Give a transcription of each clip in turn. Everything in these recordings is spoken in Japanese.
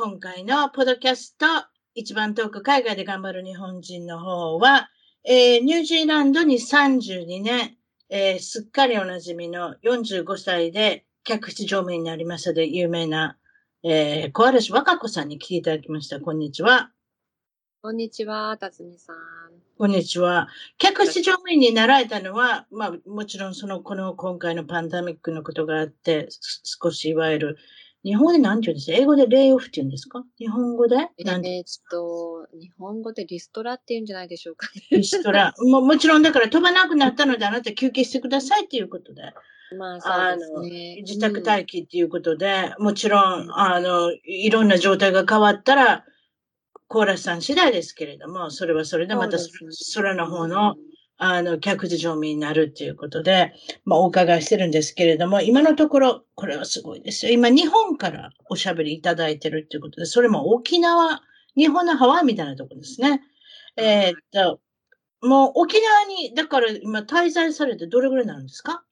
今回のポドキャスト、一番遠く海外で頑張る日本人の方は、えー、ニュージーランドに32年、えー、すっかりおなじみの45歳で客室乗務員になりましたで有名な、えー、小嵐和歌子さんに来ていただきました。こんにちは。こんにちは、辰巳さん。こんにちは。客室乗務員になられたのは、まあ、もちろんその、この今回のパンダミックのことがあって、少しいわゆる日本語で何て言うんですか？英語でレイオフって言うんですか？日本語で？えー、っと、日本語でリストラって言うんじゃないでしょうか、ね、リストラ。ももちろんだから飛ばなくなったのであなた休憩してくださいっていうことで。まあ、そうですね。自宅待機っていうことで、うん、もちろん、あの、いろんな状態が変わったら、コーラスさん次第ですけれども、それはそれでまた空の方の、うんあの、客事乗務になるっていうことで、まあ、お伺いしてるんですけれども、今のところ、これはすごいですよ。今、日本からおしゃべりいただいてるっていうことで、それも沖縄、日本のハワイみたいなところですね。えー、っと、もう沖縄に、だから今滞在されてどれぐらいになるんですか？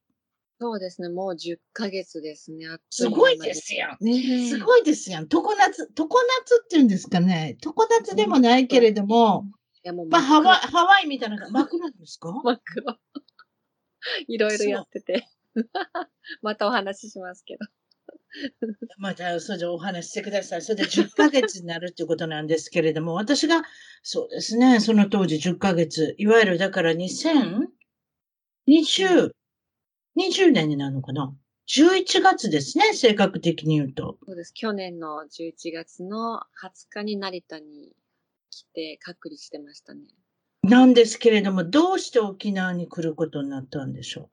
そうですね、もう10ヶ月ですね。すごいですよ。ね、すごいですよ。常夏、常夏っていうんですかね。常夏でもないけれども、やもうまあ、ハワイ、ハワイみたいな、真っ黒ですか？真っ黒。いろいろやってて。またお話ししますけど。また、それでお話ししてください。それで10ヶ月になるっていうことなんですけれども、私が、そうですね、その当時10ヶ月、いわゆるだから2020、20年になるのかな ?11 月ですね、正確的に言うと。そうです。去年の11月の20日に成田に来て隔離してましたね。なんですけれども、どうして沖縄に来ることになったんでしょ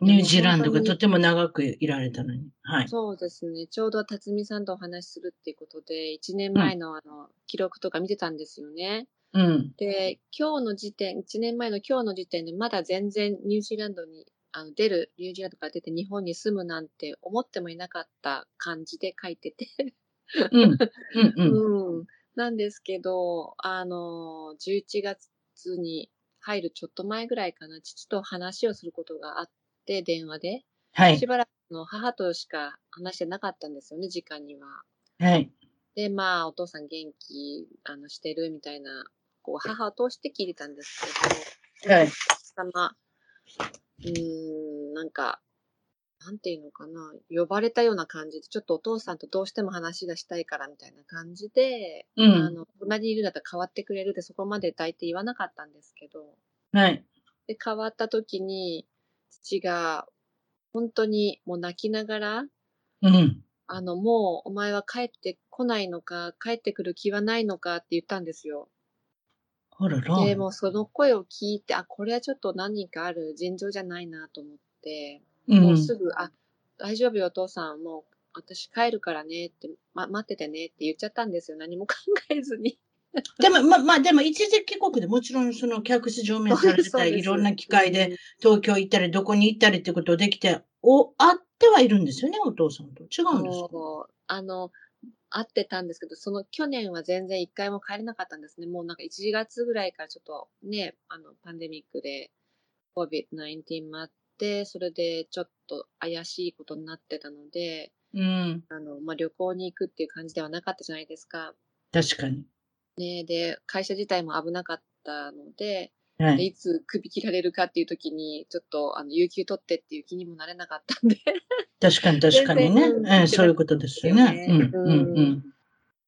う？ニュージーランドがとても長くいられたのに。はい。そうですね。ちょうど辰巳さんとお話しするっていうことで、1年前のあの、記録とか見てたんですよね。うん。で、今日の時点、1年前の今日の時点で、まだ全然ニュージーランドにあの出る、ニュージーランドから出て日本に住むなんて思ってもいなかった感じで書いててうん。うんうん。うんなんですけど、あの、11月に入るちょっと前ぐらいかな、父と話をすることがあって、電話で。はい。しばらくの母としか話してなかったんですよね、時間には。はい。で、まあ、お父さん元気、あの、してるみたいな、こう、母を通して聞いてたんですけど、はい。様、うーん、なんか、なんていうのかな、呼ばれたような感じで、ちょっとお父さんとどうしても話がしたいからみたいな感じで、うん、あの、隣にいるんだったら変わってくれるってそこまで大体言わなかったんですけど、はい。で、変わった時に、父が、本当にもう泣きながら、うん。あの、もうお前は帰ってこないのか、帰ってくる気はないのかって言ったんですよ。あらら。で、もうその声を聞いて、あ、これはちょっと何かある尋常じゃないなと思って、もうすぐ、あ、大丈夫よお父さん、もう私帰るからねって、ま、待っててねって言っちゃったんですよ。何も考えずに。でも、ま、まあ、でも一時帰国でもちろんその客室乗務されてた いろんな機会で東京行ったりどこに行ったりってことできて、お、あってはいるんですよね、お父さんと。違うんですか？あの、会ってたんですけど、その去年は全然一回も帰れなかったんですね。もうなんか1月ぐらいからちょっとね、あの、パンデミックで COVID-19 もあっ、それでちょっと怪しいことになってたので、うん。あの、まあ、旅行に行くっていう感じではなかったじゃないですか。確かに。ねで、会社自体も危なかったので、はい、いつ首切られるかっていう時に、ちょっと、あの、有給取ってっていう気にもなれなかったんで確かに確かにね。うん、そういうことですよね。うん、うん、うん。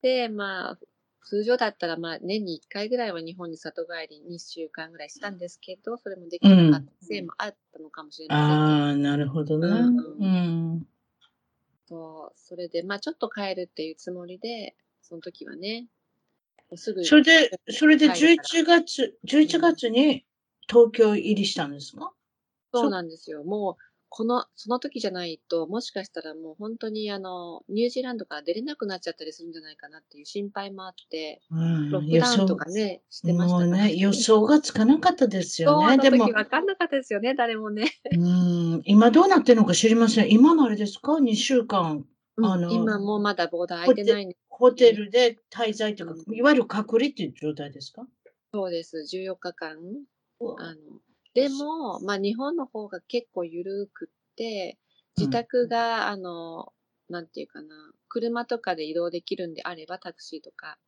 で、まあ、通常だったら、まあ、年に1回ぐらいは日本に里帰り2週間ぐらいしたんですけど、それもできなかったせいもあったのかもしれませんね。ああ、なるほどね。うんうん。そう、それで、まあ、ちょっと帰るっていうつもりで、その時はね、すぐ、それで、それで帰るか11月、11月に東京入りしたんですか？そうなんですよ。もう、この、その時じゃないと、もしかしたらもう本当にあの、ニュージーランドから出れなくなっちゃったりするんじゃないかなっていう心配もあって、うんロックダウンとかね、してましたからもうね、予想がつかなかったですよね。でも時、分かんなかったですよね、誰もね。うん、今どうなってるのか知りません。今もあれですか ?2 週間、あの今もうまだボーダー開いてないんで、ホテルで滞在というかう、んいわゆる隔離っていう状態ですか？そうです、14日間。あの、でも、まあ日本の方が結構緩くって、自宅が、あの、なんていうかな、車とかで移動できるんであれば、タクシーとか、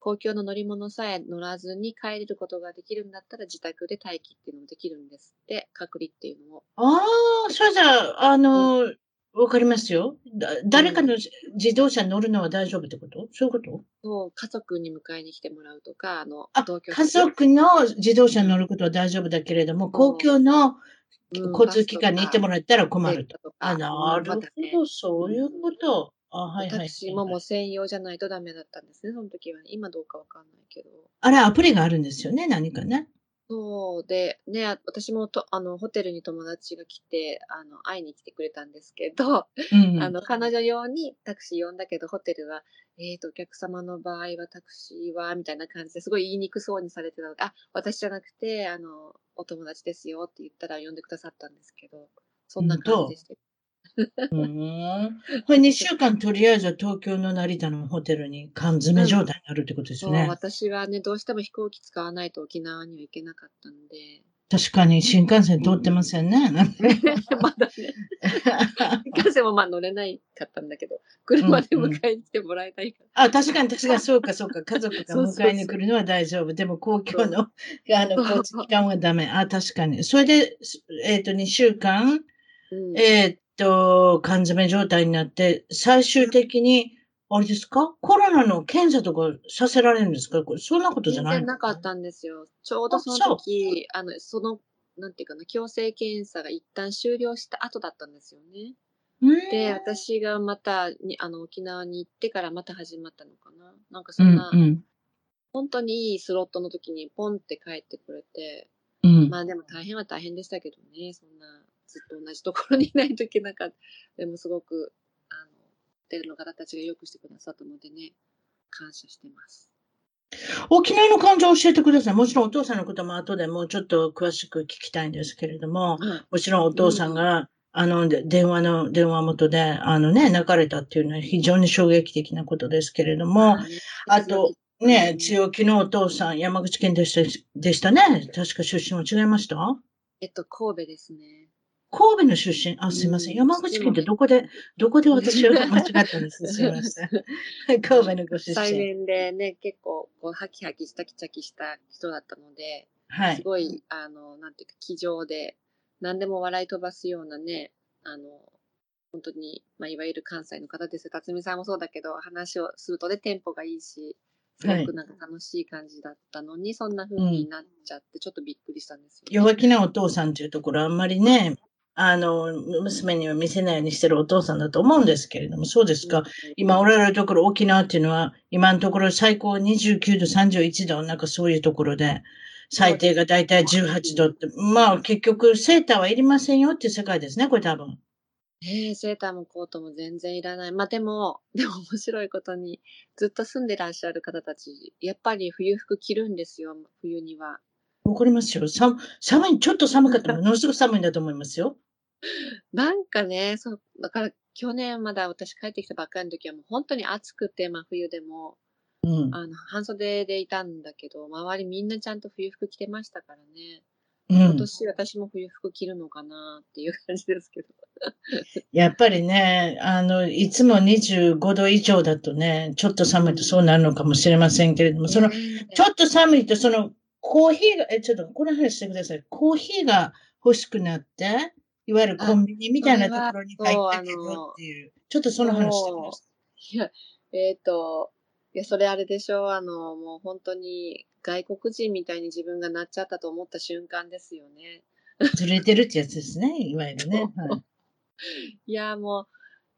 公共の乗り物さえ乗らずに帰れることができるんだったら、自宅で待機っていうのもできるんですって、隔離っていうのも。ああ、それじゃあ、あの、わかりますよ。だ誰かの自動車に乗るのは大丈夫ってこと？そういうこと？そう、家族に迎えに来てもらうとか、あの、あ、同居家族の自動車に乗ることは大丈夫だけれども、公共のうん交通機関に行ってもらったら困ると。あ、なるほど、そういうこと。あ、はいはい。タクシーももう専用じゃないとダメだったんですね、その時は、ね。今どうかわかんないけど。あれ、アプリがあるんですよね、何かね。そうで、ね、あ私もと、あの、ホテルに友達が来て、あの、会いに来てくれたんですけど、うん。あの、彼女用にタクシー呼んだけど、ホテルは、えっ、と、お客様の場合はタクシーは、みたいな感じですごい言いにくそうにされてたので、あ、私じゃなくて、あの、お友達ですよって言ったら呼んでくださったんですけど、そんな感じでした。うん。これ2週間とりあえずは東京の成田のホテルに缶詰状態になるってことですそう、ね。私はね、どうしても飛行機使わないと沖縄には行けなかったんで、確かに新幹線通ってませんね。まだね、新幹線もまあ乗れないかったんだけど、車で迎えに来てもらいたいから。あ、確かに確かにそうかそうか。家族が迎えに来るのは大丈夫。でも公共のあの交通機関はダメ。あ、確かに。それで、えっ、と、2週間、うんえっ、と、缶詰状態になって、最終的に、あれですか？コロナの検査とかさせられるんですか？これそんなことじゃ全ない然なかったんですよ。ちょうどその時、あの、その、なんていうかな、強制検査が一旦終了した後だったんですよね。うん。で、私がまたに、あの、沖縄に行ってからまた始まったのかな。なんかうそんな、んうん。本当にいいスロットの時にポンって帰ってくれて、うん。まあでも大変は大変でしたけどね、そんな、ずっと同じところにいないといけなかった。でもすごく、あの、ホテルの方たちがよくしてくださったのでね、感謝してます。沖縄の患者を教えてください。もちろんお父さんのことも後でもうちょっと詳しく聞きたいんですけれども、はいもちろんお父さんが、あの、で電話の、電話元で、あのね、泣かれたっていうのは非常に衝撃的なことですけれども、あと、ね、強気のお父さん、山口県でした、でしたね。確か出身は違いました？えっと、神戸ですね。神戸の出身、あ、すいません。うん山口県ってどこで、どこで私は間違ったんです？すいません。神戸のご出再身。年でね、結構、こう、ハキハキしたキチャキした人だったので、はい。すごい、あの、なんていうか、気丈で、何でも笑い飛ばすようなね、あの、本当に、まあ、いわゆる関西の方ですよ。辰巳さんもそうだけど、話をするとね、テンポがいいし、すごくなんか楽しい感じだったのに、そんな風になっちゃって、ちょっとびっくりしたんですよ、ね。弱気なお父さんというところ、あんまりね、あの、娘には見せないようにしてるお父さんだと思うんですけれども、そうですか。今おられるところ、沖縄っていうのは、今のところ最高29度、31度、なんかそういうところで、最低がだいたい18度って、まあ結局セーターはいりませんよっていう世界ですね、これ多分。ええセーターもコートも全然いらない。まあでも、でも面白いことに、ずっと住んでらっしゃる方たち、やっぱり冬服着るんですよ、冬には。わかりますよ。寒、寒い、ちょっと寒かったらものすごく寒いんだと思いますよ。なんかね、そう、だから去年まだ私帰ってきたばっかりの時はもう本当に暑くて、真冬でも、うん。あの、半袖でいたんだけど、周りみんなちゃんと冬服着てましたからね。うん。今年私も冬服着るのかなっていう感じですけど。やっぱりね、あの、いつも25度以上だとね、ちょっと寒いとそうなるのかもしれませんけれども、その、ちょっと寒いと、その、コーヒーが、え、ちょっとこの話してください。コーヒーが欲しくなって、いわゆるコンビニみたいなところに入ったけどっていう、ちょっとその話してくださいや、えっ、と、いいや、それあれでしょあの、もう本当に外国人みたいに自分がなっちゃったと思った瞬間ですよね。ずれてるってやつですね、いわゆるね。はいいや、も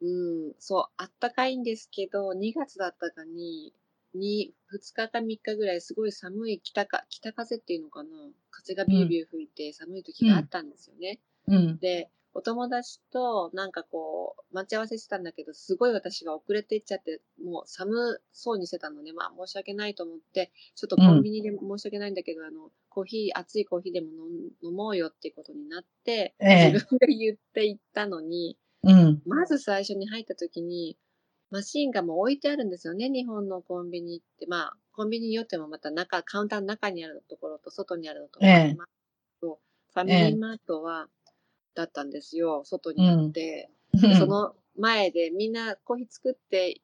う、うん、そう、あったかいんですけど、2月だったかに、に、2日か3日ぐらいすごい寒い北か、北風っていうのかな風がビュービュー吹いて寒い時があったんですよね。うん。で、お友達となんかこう、待ち合わせしてたんだけど、すごい私が遅れていっちゃって、もう寒そうにしてたので、まあ申し訳ないと思って、ちょっとコンビニで申し訳ないんだけど、あの、コーヒー、熱いコーヒーでも飲もうよっていうことになって、ええ自分が言って行ったのに、うん。まず最初に入った時に、マシンがもう置いてあるんですよね、日本のコンビニって。まあ、コンビニによってもまた中、カウンターの中にあるところと外にあるところええファミリーマートは、だったんですよ、外にあって。でその前でみんなコーヒー作って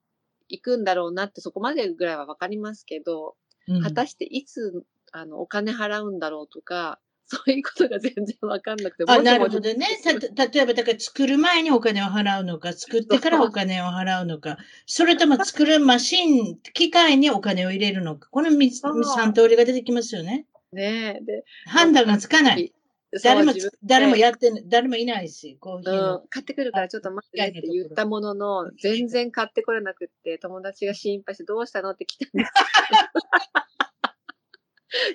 いくんだろうなってそこまでぐらいはわかりますけど、うん、果たしていつ、あの、お金払うんだろうとか、そういうことが全然わかんなくて。あ、なるほどね。た、例えば、だから作る前にお金を払うのか、作ってからお金を払うのか、それとも作るマシン、機械にお金を入れるのか、この三つそう三通りが出てきますよね。ねえ、で、判断がつかない。誰も誰もやって誰もいないし、コーヒーうのん。、買ってくるからちょっと待ってねって言ったものの、全然買ってこれなくって、友達が心配してどうしたのって来たんです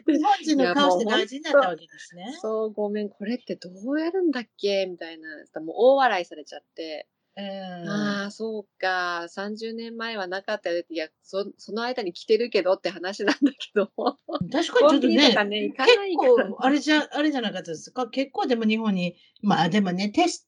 日本人の顔して大事になったわけですね。そう、ごめん、これってどうやるんだっけ？みたいな。もう大笑いされちゃって。うんああ、そうか。30年前はなかったよ。いや、そその間に来てるけどって話なんだけど。確かにちょっとね、ね、結構、あれじゃ、あれじゃなかったですか？結構でも日本に、まあでもね、テス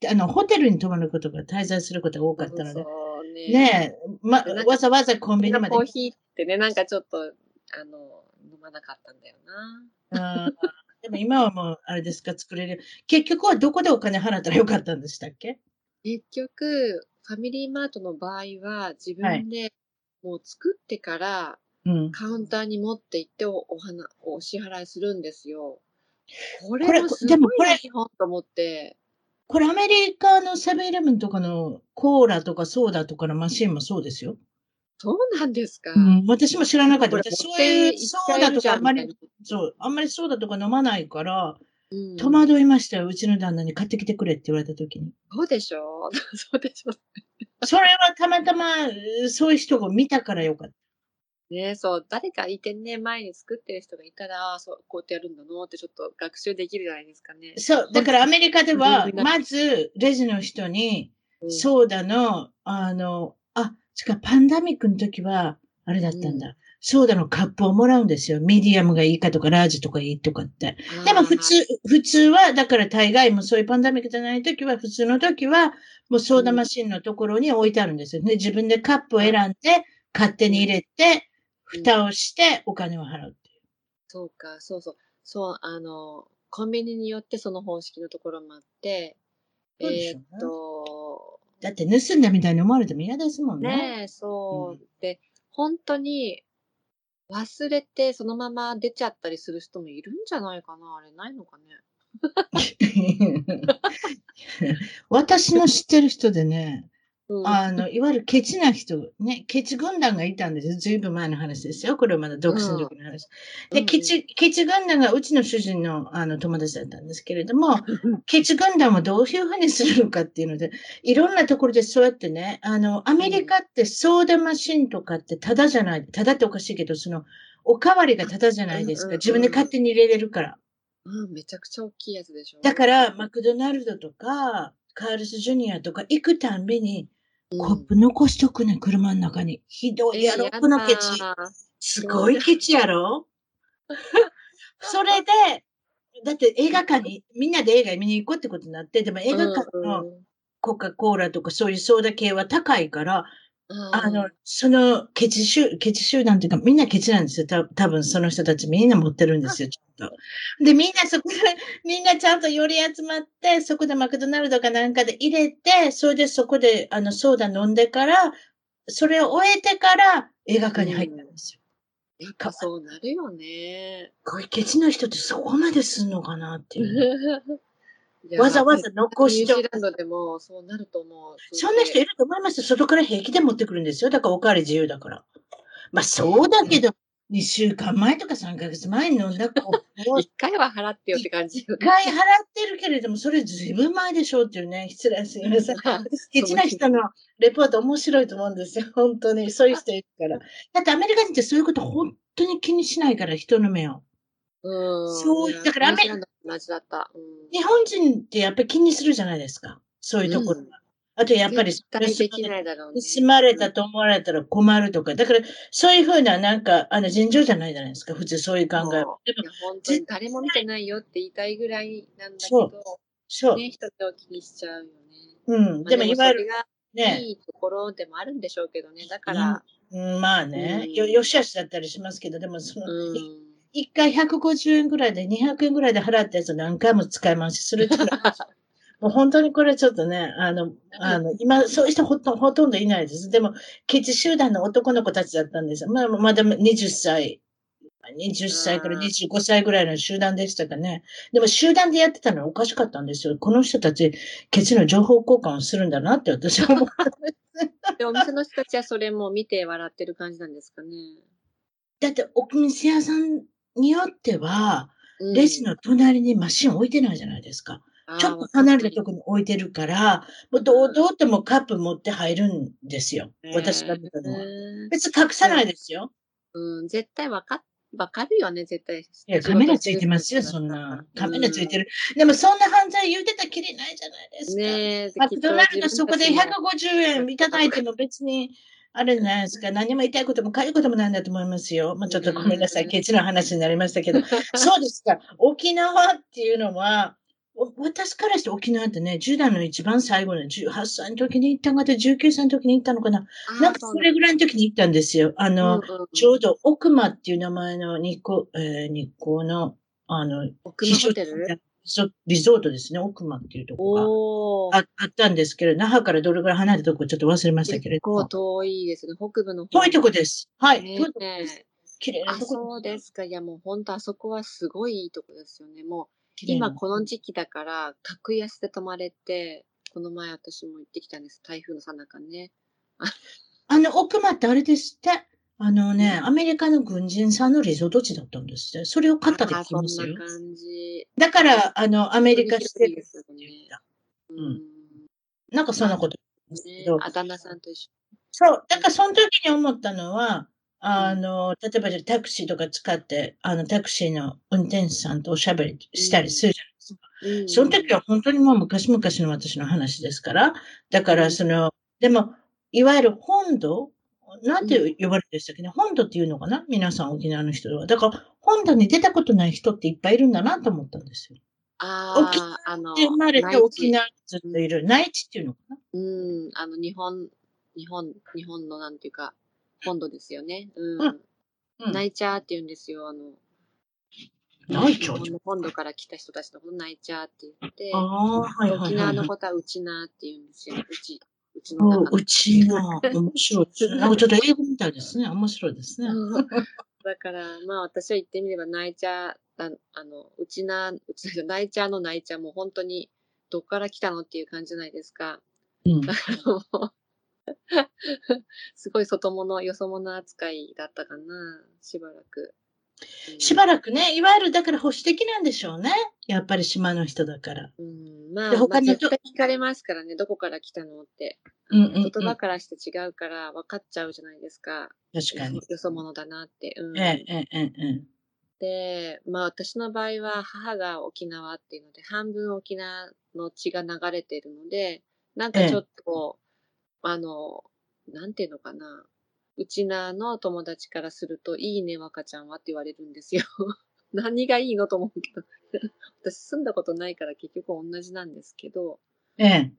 ト、あの、ホテルに泊まることが、滞在することが多かったので、そうね。ねえ、まわざわざコンビニまでコーヒーってね、なんかちょっと、あの、飲まなかったんだよな。でも今はもう、あれですか、作れる。結局はどこでお金払ったらよかったんでしたっけ？結局、ファミリーマートの場合は自分でもう作ってからうん。カウンターに持って行っておお花お支払いするんですよ。これもすでもこれごいな日本と思って。これアメリカのセブンイレブンとかのコーラとかソーダとかのマシンもそうですよ。そうなんですか。うん、私も知らなかった。私そういうソーダとかあんまり、そう、あんまりソーダとか飲まないから、なうん戸惑いましたよ。うちの旦那に買ってきてくれって言われた時に。そうでしょ？そうでしょ それはたまたま、そういう人を見たからよかった。ねそう、誰かいてね、前に作ってる人がいたら、そう、こうやってやるんだのってちょっと学習できるじゃないですかね。そう、だからアメリカでは、うんまず、レジの人に、うんソーダの、あの、あ、違う、パンデミックの時は、あれだったんだ。ソーダのカップをもらうんですよ。ミディアムがいいかとか、ラージがいいとかって。でも普通、普通は、だから大概もそういうパンデミックじゃない時は、普通の時は、もうソーダマシンのところに置いてあるんですよね。自分でカップを選んで、勝手に入れて、蓋をして、お金を払うっていう。そうか、そうそう。そう、あの、コンビニによってその方式のところもあって、ねえーっと、だって盗んだみたいに思われても嫌ですもんね。ねえ、そう。で、本当に忘れてそのまま出ちゃったりする人もいるんじゃないかな。あれないのかね。私の知ってる人でね、あの、いわゆるケチな人、ね、ケチ軍団がいたんですよ。ずいぶん前の話ですよ。これはまだ独身の時の話。で、ケチ、ケチ軍団がうちの主人のあの友達だったんですけれども、ケチ軍団をどういうふうにするのかっていうので、いろんなところでそうやってね、あの、アメリカってソーダマシンとかってタダじゃない、タダっておかしいけど、その、おかわりがタダじゃないですか。うんうんうん自分で勝手に入れれるから。うん、めちゃくちゃ大きいやつでしょ。だから、マクドナルドとか、カールスジュニアとか行くたんびに、うん、コップ残しとくね、車の中に。ひどいやろ、このケチ。すごいケチやろ？それで、だって映画館に、みんなで映画見に行こうってことになって、でも映画館のコカ・コーラとかそういうソーダ系は高いから、あの、そのケチ集、ケチ集団っていうか、みんなケチなんですよ。た多分その人たちみんな持ってるんですよ、ちょっと。で、みんなそこで、みんなちゃんと寄り集まって、そこでマクドナルドかなんかで入れて、それでそこで、あの、ソーダ飲んでから、それを終えてから映画館に入ったんですよ。やっぱそうなるよね。こういうケチの人ってそこまですんのかなっていう。わざわざ残しとニュージーランドでもそうなると思う。そんな人いると思いますよ。外から平気で持ってくるんですよ。だからおかわり自由だから。まあそうだけど、2週間前とか3ヶ月前に飲んだ子を一回は払ってよって感じ。一回払ってるけれども、それずいぶん前でしょうっていうね、失礼すみません。ケチな人のレポート面白いと思うんですよ。本当に。そういう人いるから。だってアメリカ人ってそういうこと本当に気にしないから、人の目を。うん。そうだからアメリニュージーランドも同じだった。うん日本人ってやっぱり気にするじゃないですか。そういうところは。うんあとやっぱり、できないだろうね。盗まれたと思われたら困るとか。だから、そういうふうな、なんか、あの、尋常じゃないじゃないですか。普通そういう考えは。でも、本当に誰も見てないよって言いたいぐらいなんだけど、そう。ね、人と気にしちゃうよね。うん。まあでも、いわゆるね、いいところでもあるんでしょうけどね。だから、うん、まあね、うんよ、よしあしだったりしますけど、でも、その、うん。一回150円ぐらいで200円ぐらいで払ったやつを何回も使い回しするって もう本当にこれちょっとね、あの、あの、今、そういう人ほとほとんどいないです。でも、ケチ集団の男の子たちだったんですよ。まあ、まだ20歳、20歳から25歳ぐらいの集団でしたかね。でも集団でやってたのはおかしかったんですよ。この人たち、ケチの情報交換をするんだなって私は思った。で、お店の人たちはそれも見て笑ってる感じなんですかね。だって、お店屋さんによっては、うんレジの隣にマシン置いてないじゃないですか。ちょっと離れたところに置いてるから、もう堂々ともうカップ持って入るんですよ。私が見たのは。ね別に隠さないですよ。うん、絶対わかっ、わかるよね、絶対。いや、カメラついてますよ、そんな。カメラついてる。でもそんな犯罪言うてたきりないじゃないですか。ねえ、マクドナルドそこできっと150円いただいても別に、あれじゃないですか。何も言いたいこともかゆいこともないんだと思いますよ。まあ、ちょっとごめんなさい。ケチの話になりましたけど。そうですか。沖縄っていうのは、お私からして沖縄ってね、10代の一番最後の18歳の時に行ったんかと、19歳の時に行ったのかな。なんかそれぐらいの時に行ったんですよ。あの、うんうんちょうど奥間っていう名前の日光、えー日光の、あの、奥のホテル？リゾリゾートですね。奥間っていうところが。ああったんですけど、那覇からどれぐらい離れたとこちょっと忘れましたけれ結構。遠いですね。北部の方。遠いとこです。はい。ね遠いとこです。綺麗なあ、とこそうですか。いや、もう本当あそこはすごいいいとこですよね。もう、今この時期だから、格安で泊まれて、この前私も行ってきたんです。台風の最中ね。あの、奥間ってあれですって。あのね、アメリカの軍人さんのリゾート地だったんですって。それを買ったってあ聞きますよそんな。感じ。だから、あの、アメリカして。うんなんかそんなことあ、旦那さんと一緒。そう。だからその時に思ったのは、あの、例えばじゃあタクシーとか使って、あの、タクシーの運転手さんとおしゃべりしたりするじゃないですか。うんその時は本当にもう昔々の私の話ですから。だからその、でも、いわゆる本土なんて呼ばれてでしたっけね、本土っていうのかな？皆さん沖縄の人は。だから、本土に出たことない人っていっぱいいるんだなと思ったんですよ。沖ああ、あの、で生まれて沖縄にずっといる。内地っていうのかな？うん、あの、日本、日本、日本のなんていうか、本土ですよね。うん。うんうんナイチャーって言うんですよ。あの、内地日本の本土から来た人たちのことナイチャーって言って、ああ、はいはい沖はい、はい。縄のことはうちなーって言うんですよ。うち、うちの中の。ううちは、面白い。なんかちょっと英語みたいですね。面白いですね。う んだから、まあ私は言ってみれば、ナイチャー、ああの、うちな、うちなじゃナイチャーのナイチャーも本当に、どっから来たのっていう感じじゃないですか。うん。すごい外物、よそ者扱いだったかな、しばらく。うんしばらくね、いわゆるだから保守的なんでしょうね。やっぱり島の人だから。うん、まあ、でまあ、他のと絶対聞かれますからね、どこから来たのって。うんうんうん言葉からして違うから分かっちゃうじゃないですか。確かに。よそ者だなって。うん、ええ、ええ、ええ。で、まあ私の場合は母が沖縄っていうので、半分沖縄の血が流れているので、なんかちょっと、あの、なんていうのかな。うちなの友達からすると、いいね、若ちゃんはって言われるんですよ。何がいいのと思うけど。私住んだことないから結局同じなんですけど、ええ。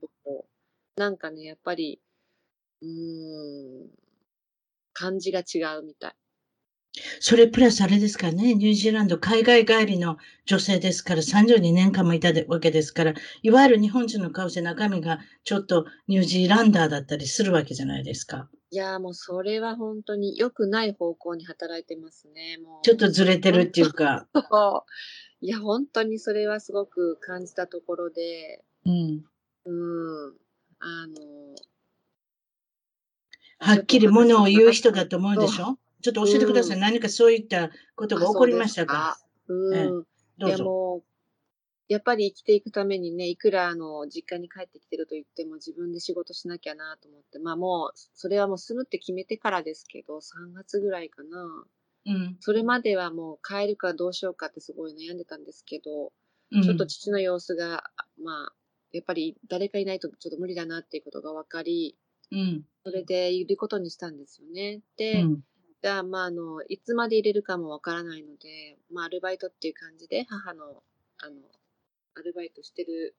なんかね、やっぱり、うーん、感じが違うみたい。それプラスあれですからね、ニュージーランド海外帰りの女性ですから、32年間もいたわけですから、いわゆる日本人の顔して中身がちょっとニュージーランダーだったりするわけじゃないですか。いやーもうそれは本当に良くない方向に働いてますね。もう。ちょっとずれてるっていうか。いや、本当にそれはすごく感じたところで、うん。うん。あの、はっきりものを言う人だと思うでしょ？ちょっと教えてください。うん何かそういったことが起こりましたか？うん。ええどうぞ。やっぱり生きていくためにね、いくらあの、実家に帰ってきてると言っても自分で仕事しなきゃなと思って、まあもう、それはもう住むって決めてからですけど、3月ぐらいかな。うん。それまではもう帰るかどうしようかってすごい悩んでたんですけど、うんちょっと父の様子が、まあ、やっぱり誰かいないとちょっと無理だなっていうことが分かり、うん。それでいることにしたんですよね。で、うん。じゃあ、まあ、あの、いつまで入れるかもわからないので、まあ、アルバイトっていう感じで、母の、あの、アルバイトしてる、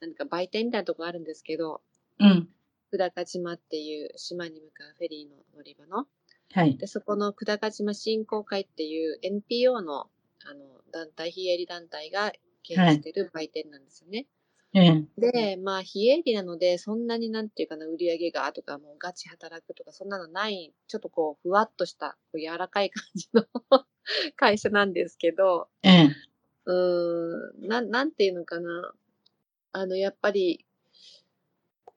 何か売店みたいなとこあるんですけど、うん。久高島っていう島に向かうフェリーの乗り場の。はい。で、そこの久高島振興会っていう NPO の、あの、団体、非営利団体が経営してる売店なんですよね。ええ。で、まあ、非営利なので、そんなになんていうかな、売り上げがとか、もうガチ働くとか、そんなのない、ちょっとこう、ふわっとした、こう柔らかい感じの 会社なんですけど、ええ。うーん、なん、なんていうのかな。あの、やっぱり、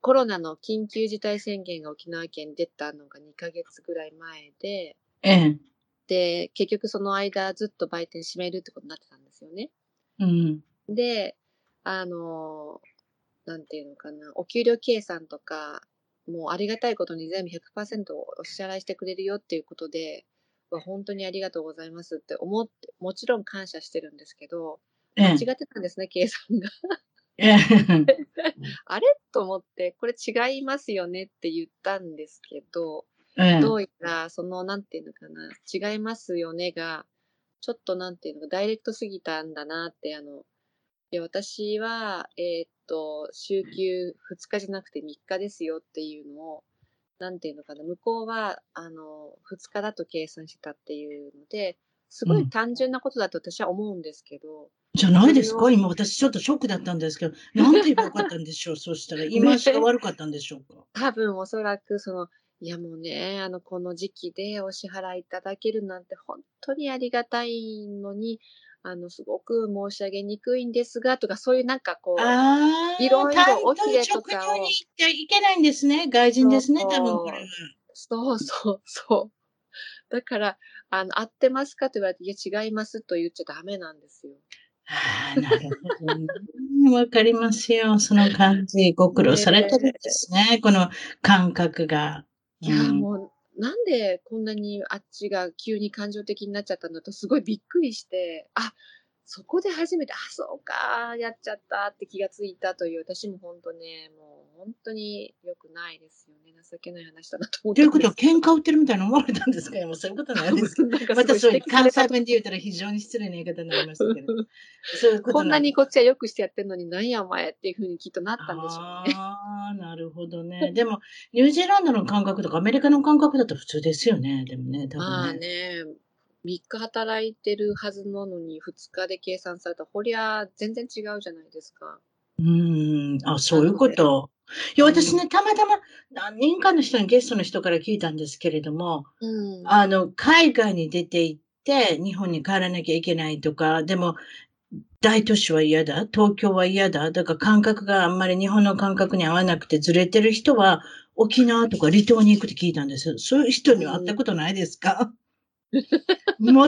コロナの緊急事態宣言が沖縄県に出たのが2ヶ月ぐらい前で、ええ。で、結局その間ずっと売店閉めるってことになってたんですよね。うん。で、あの、なんていうのかな、お給料計算とか、もうありがたいことに全部100%お支払いしてくれるよっていうことで、わ本当にありがとうございますって思って、もちろん感謝してるんですけど、ええ。間違ってたんですね、計算が。ええ。あれ？と思って、これ違いますよねって言ったんですけど、ええ。どうやら、その、なんていうのかな、違いますよねが、ちょっとなんていうのか、ダイレクトすぎたんだなって、あの、いや私は、えーっと、週休2日じゃなくて3日ですよっていうのを、なんていうのかな、向こうは、あの、2日だと計算してたっていうので、すごい単純なことだと私は思うんですけど、じゃないですか？今私ちょっとショックだったんですけど、なんて言えばよかったんでしょう？そしたら、今しか悪かったんでしょうか？多分おそらくその、いやもうね、あの、この時期でお支払いいただけるなんて本当にありがたいのに、あの、すごく申し上げにくいんですが、とか、そういうなんかこう、ああ、いろいろ単おひれとかをに行っていけないんですね。外人ですね、そう多分これは。そうそうそう。だから、あの、合ってますかと言われて、いや、違いますと言っちゃダメなんですよ。ああ、なるほどね。わかりますよ。その感じ。ご苦労されてるんですね。この感覚が。いや、うんもう、なんでこんなにあっちが急に感情的になっちゃったんだと、すごいびっくりして、あ、そこで初めて、あ、そうか、やっちゃったって気がついたという、私も本当ね、もう本当に良くないですよね。情けない話だなと思って。ということは、喧嘩売ってるみたいな思われたんですか？もうそういうことないですまたそういう関西弁で言うたら非常に失礼な言い方になりましたけど。そういうことこんなにここっちはよくしてやってんのに、なんやお前っていうふうにきっとなったんでしょうね。ああ、なるほどね。でも、ニュージーランドの感覚とかアメリカの感覚だと普通ですよね。でもね、多まあ分ね。ね、3日働いてるはずなのに、2日で計算されたら、ほりゃ全然違うじゃないですか。うーん、あ、そういうこと。いや、私ね、たまたま何人かの人にゲストの人から聞いたんですけれども、うん。あの、海外に出て行って、日本に帰らなきゃいけないとか、でも、大都市は嫌だ、東京は嫌だ、だから感覚があんまり日本の感覚に合わなくてずれてる人は、沖縄とか離島に行くって聞いたんですよ。そういう人には会ったことないですか、もっ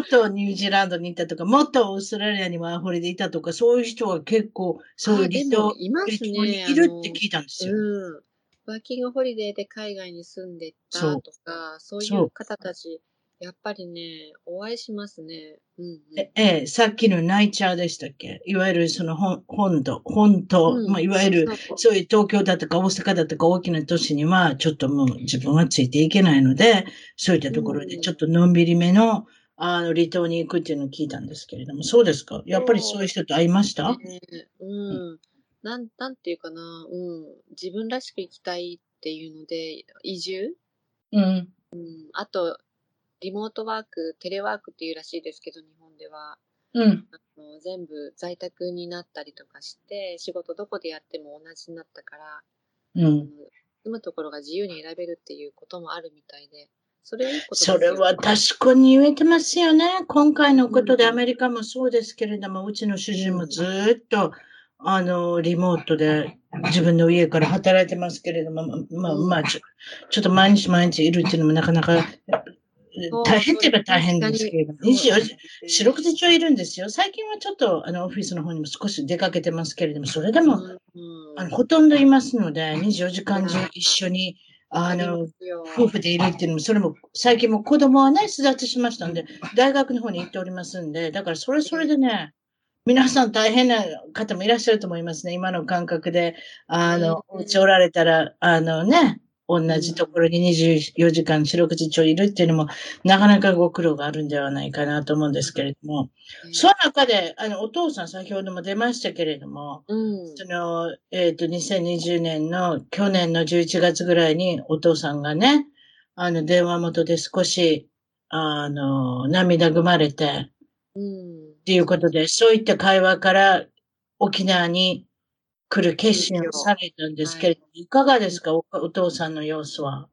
とニュージーランドにいたとか、もっとオーストラリアにワーホリでいたとか、そういう人は結構、そういうあで離島、もいますね。いるって聞いたんですよ。うん。ワーキングホリデーで海外に住んでたとか、そういう方たち、やっぱりね、お会いしますね。うん、うん。えええ、さっきのナイチャーでしたっけ？いわゆるその本本土、本島、うんまあ、いわゆるそういう東京だとか大阪だとか大きな都市にはちょっともう自分はついていけないので、そういったところでうんちょっとのんびりめの、あの離島に行くっていうのを聞いたんですけれども、そうですか？やっぱりそういう人と会いました？ねうん。なん、なんていうかな、うん。自分らしく生きたいっていうので、移住？うん。うん。あと、リモートワーク、テレワークっていうらしいですけど、日本では。うん。あの全部在宅になったりとかして、仕事どこでやっても同じになったから、うん。住むところが自由に選べるっていうこともあるみたいで、それいいことそれは確かに言えてますよね。今回のことでうんアメリカもそうですけれども、うちの主人もずーっと、あの、リモートで自分の家から働いてますけれども、まあ、うんまあ、ちょちょっと毎日毎日いるっていうのもなかなか大変って言えば大変ですけれども、24時、四六時中いるんですよ。最近はちょっと、あの、オフィスの方にも少し出かけてますけれども、それでも、あのほとんどいますので、24時間中一緒に、あの、夫婦でいるっていうのも、それも、最近も子供はね、巣立ちしましたんで、大学の方に行っておりますんで、だからそれそれでね、皆さん大変な方もいらっしゃると思いますね。今の感覚で、あの、うちおられたら、あのね、同じところに24時間四六時中いるっていうのも、なかなかご苦労があるんではないかなと思うんですけれども、その中で、あの、お父さん先ほども出ましたけれども、うん。その、えっ、と、2020年の去年の11月ぐらいにお父さんがね、あの、電話元で少し、あの、涙ぐまれて、うん。っていうことで、そういった会話から沖縄に来る決心をされたんですけれども、いかがですか？お、お父さんの様子は。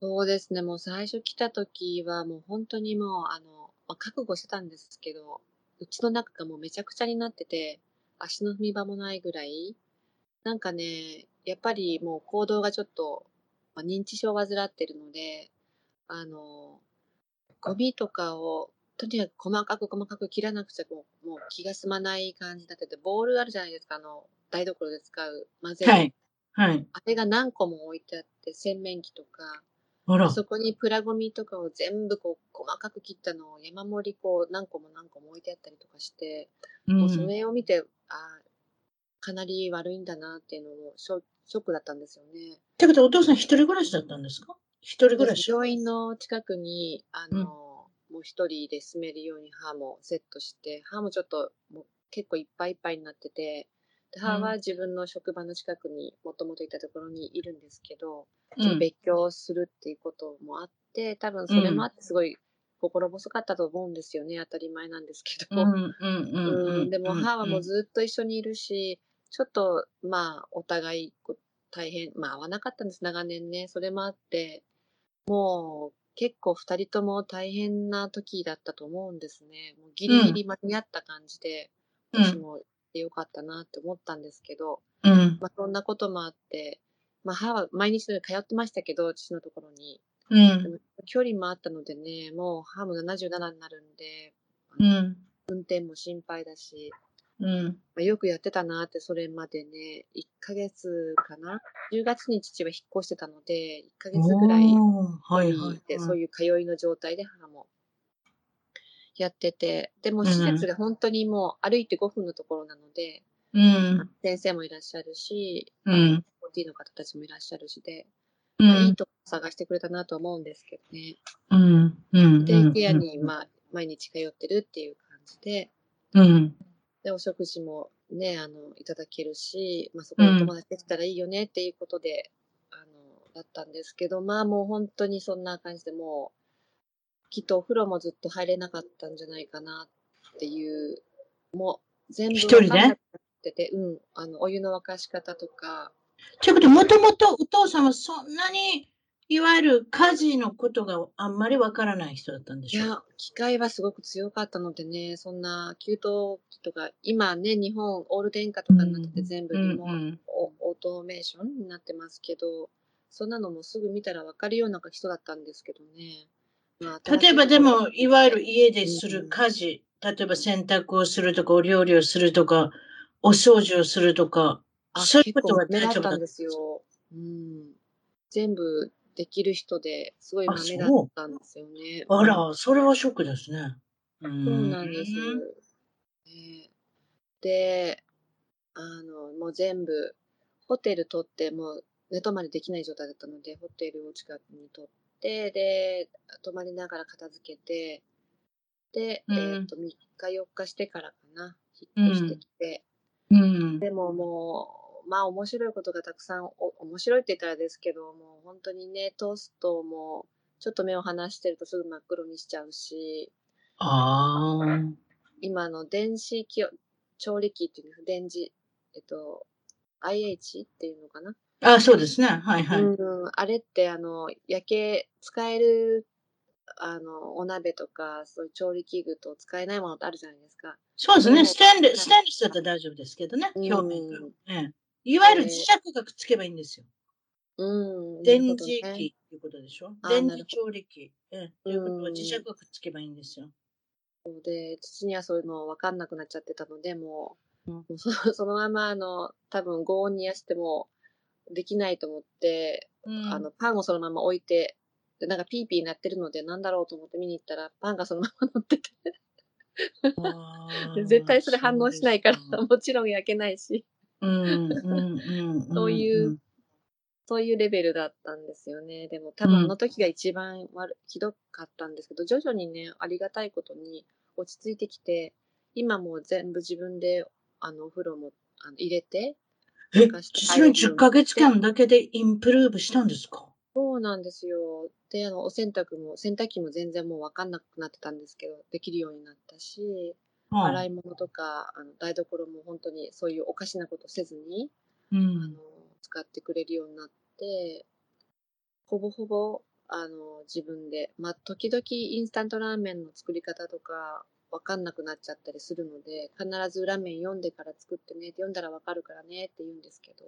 そうですね。もう最初来た時はもう本当にもう、あの、まあ、覚悟してたんですけど、うちの中がもうめちゃくちゃになってて、足の踏み場もないぐらい、なんかね、やっぱりもう行動がちょっと、まあ、認知症を患ってるので、あの、ゴミとかをとにかく細かく細かく切らなくちゃもうもう気が済まない感じになってて、ボールあるじゃないですか、あの、台所で使う混ぜる。はい。はい。あれが何個も置いてあって、洗面器とか、あら。そこにプラゴミとかを全部こう細かく切ったのを山盛りこう何個も何個も置いてあったりとかして、うもうそん。れを見て、ああ、かなり悪いんだなっていうのもショショックだったんですよね。ってことはお父さん一人暮らしだったんですか？一人暮らし？病院の近くに、あの、うんもう一人で住めるように歯もセットして、歯もちょっともう結構いっぱいいっぱいになってて、で歯は自分の職場の近くにもともといたところにいるんですけど、ちょっと別居するっていうこともあって、多分それもあってすごい心細かったと思うんですよね。当たり前なんですけど。うん、うん、うん、うん。うんでも母はもうずっと一緒にいるし、ちょっとまあお互い大変、まあ合わなかったんです、長年ね。それもあって、もう結構二人とも大変な時だったと思うんですね。もうギリギリ間に合った感じで、うん私もいてよかったなって思ったんですけど、うん、まあそんなこともあって、まあ母は毎日のように通ってましたけど、父のところに。うん距離もあったのでね、もう母も77になるんで、うん、運転も心配だし、うん。まあ、よくやってたなって、それまでね、1ヶ月かな ?10 月に父は引っ越してたので、1ヶ月ぐらいおーはい、はい。で、そういう通いの状態で母もやってて、でも施設が本当にもう歩いて5分のところなので、うん、先生もいらっしゃるし、うん、OT の方たちもいらっしゃるしで、うん、いいとこ探してくれたなと思うんですけどね。うん、うん。デイケアに、まあ、毎日通ってるっていう感じで、うん、で、お食事もね、あの、いただけるし、まあ、そこで友達できたらいいよねっていうことで、あの、だったんですけど、まあもう本当にそんな感じでもう、きっとお風呂もずっと入れなかったんじゃないかなっていう、もう全部一人でてて、うん、あの、お湯の沸かし方とか、ということで、もともとお父さんはそんなに、いわゆる家事のことがあんまりわからない人だったんでいしょう。かや、機械はすごく強かったのでね、そんな給湯器とか、今ね、日本オール電化とかになってて全部リモートうんオオートメーションになってますけど、そんなのもすぐ見たらわかるような人だったんですけどね。まあ例えばでも、いわゆる家でするうん家事、例えば洗濯をするとか、お料理をするとか、お掃除をするとか、あそういうことは大丈夫だったんですよ。うん。全部できる人ですごいあ豆だったんですよね。あら、それはショックですね。そそうなんです。ねで、あの、もう全部、ホテル取って、もう寝泊まりできない状態だったので、ホテルを近くに取って、で、泊まりながら片付けて、で、うん。えっ、と、3日4日してからかな、引っ越してきて、うん。でももう、まあ面白いことがたくさん、お面白いって言ったらですけど、もう本当にね、トーストも、ちょっと目を離してるとすぐ真っ黒にしちゃうし、ああ。今の電子調理器っていうの、電磁、えっと、IH っていうのかな、あそうですね。はいはい。うん、あれってあの、焼け、使える、あの、お鍋とか、そういう調理器具と使えないものってあるじゃないですか。そうですね。うんステンレス、ステンレスだったら大丈夫ですけどね。うん表面が。ええいわゆる磁石がくっつけばいいんですよ。うん。電磁なるほどね気っていいうことでしょ？あー電磁調理器。ええ、ということはうん磁石がくっつけばいいんですよ。で、父にはそういうの分かんなくなっちゃってたので、もう、うんもうそ そのまま、あの、多分、強音にやしてもできないと思って、うん。あの、パンをそのまま置いて、で、なんかピーピー鳴ってるので、なんだろうと思って見に行ったら、パンがそのまま乗ってて、絶対それ反応しないからもちろん焼けないし、そういうそういうレベルだったんですよね。でも多分あの時が一番悪、ひどかったんですけど、徐々にね、ありがたいことに落ち着いてきて、今もう全部自分で、あの、お風呂もあの入れて、え、実に10ヶ月間だけでインプルーブしたんですか？そうなんですよ。で、あの、お洗濯も、洗濯機も全然もうわかんなくなってたんですけど、できるようになったし、洗い物とか、あの、台所も本当にそういうおかしなことせずに、うあんの、使ってくれるようになって、ほぼほぼ、あの、自分で、まあ、時々インスタントラーメンの作り方とか、わかんなくなっちゃったりするので、必ず裏面読んでから作ってね、読んだらわかるからねって言うんですけど、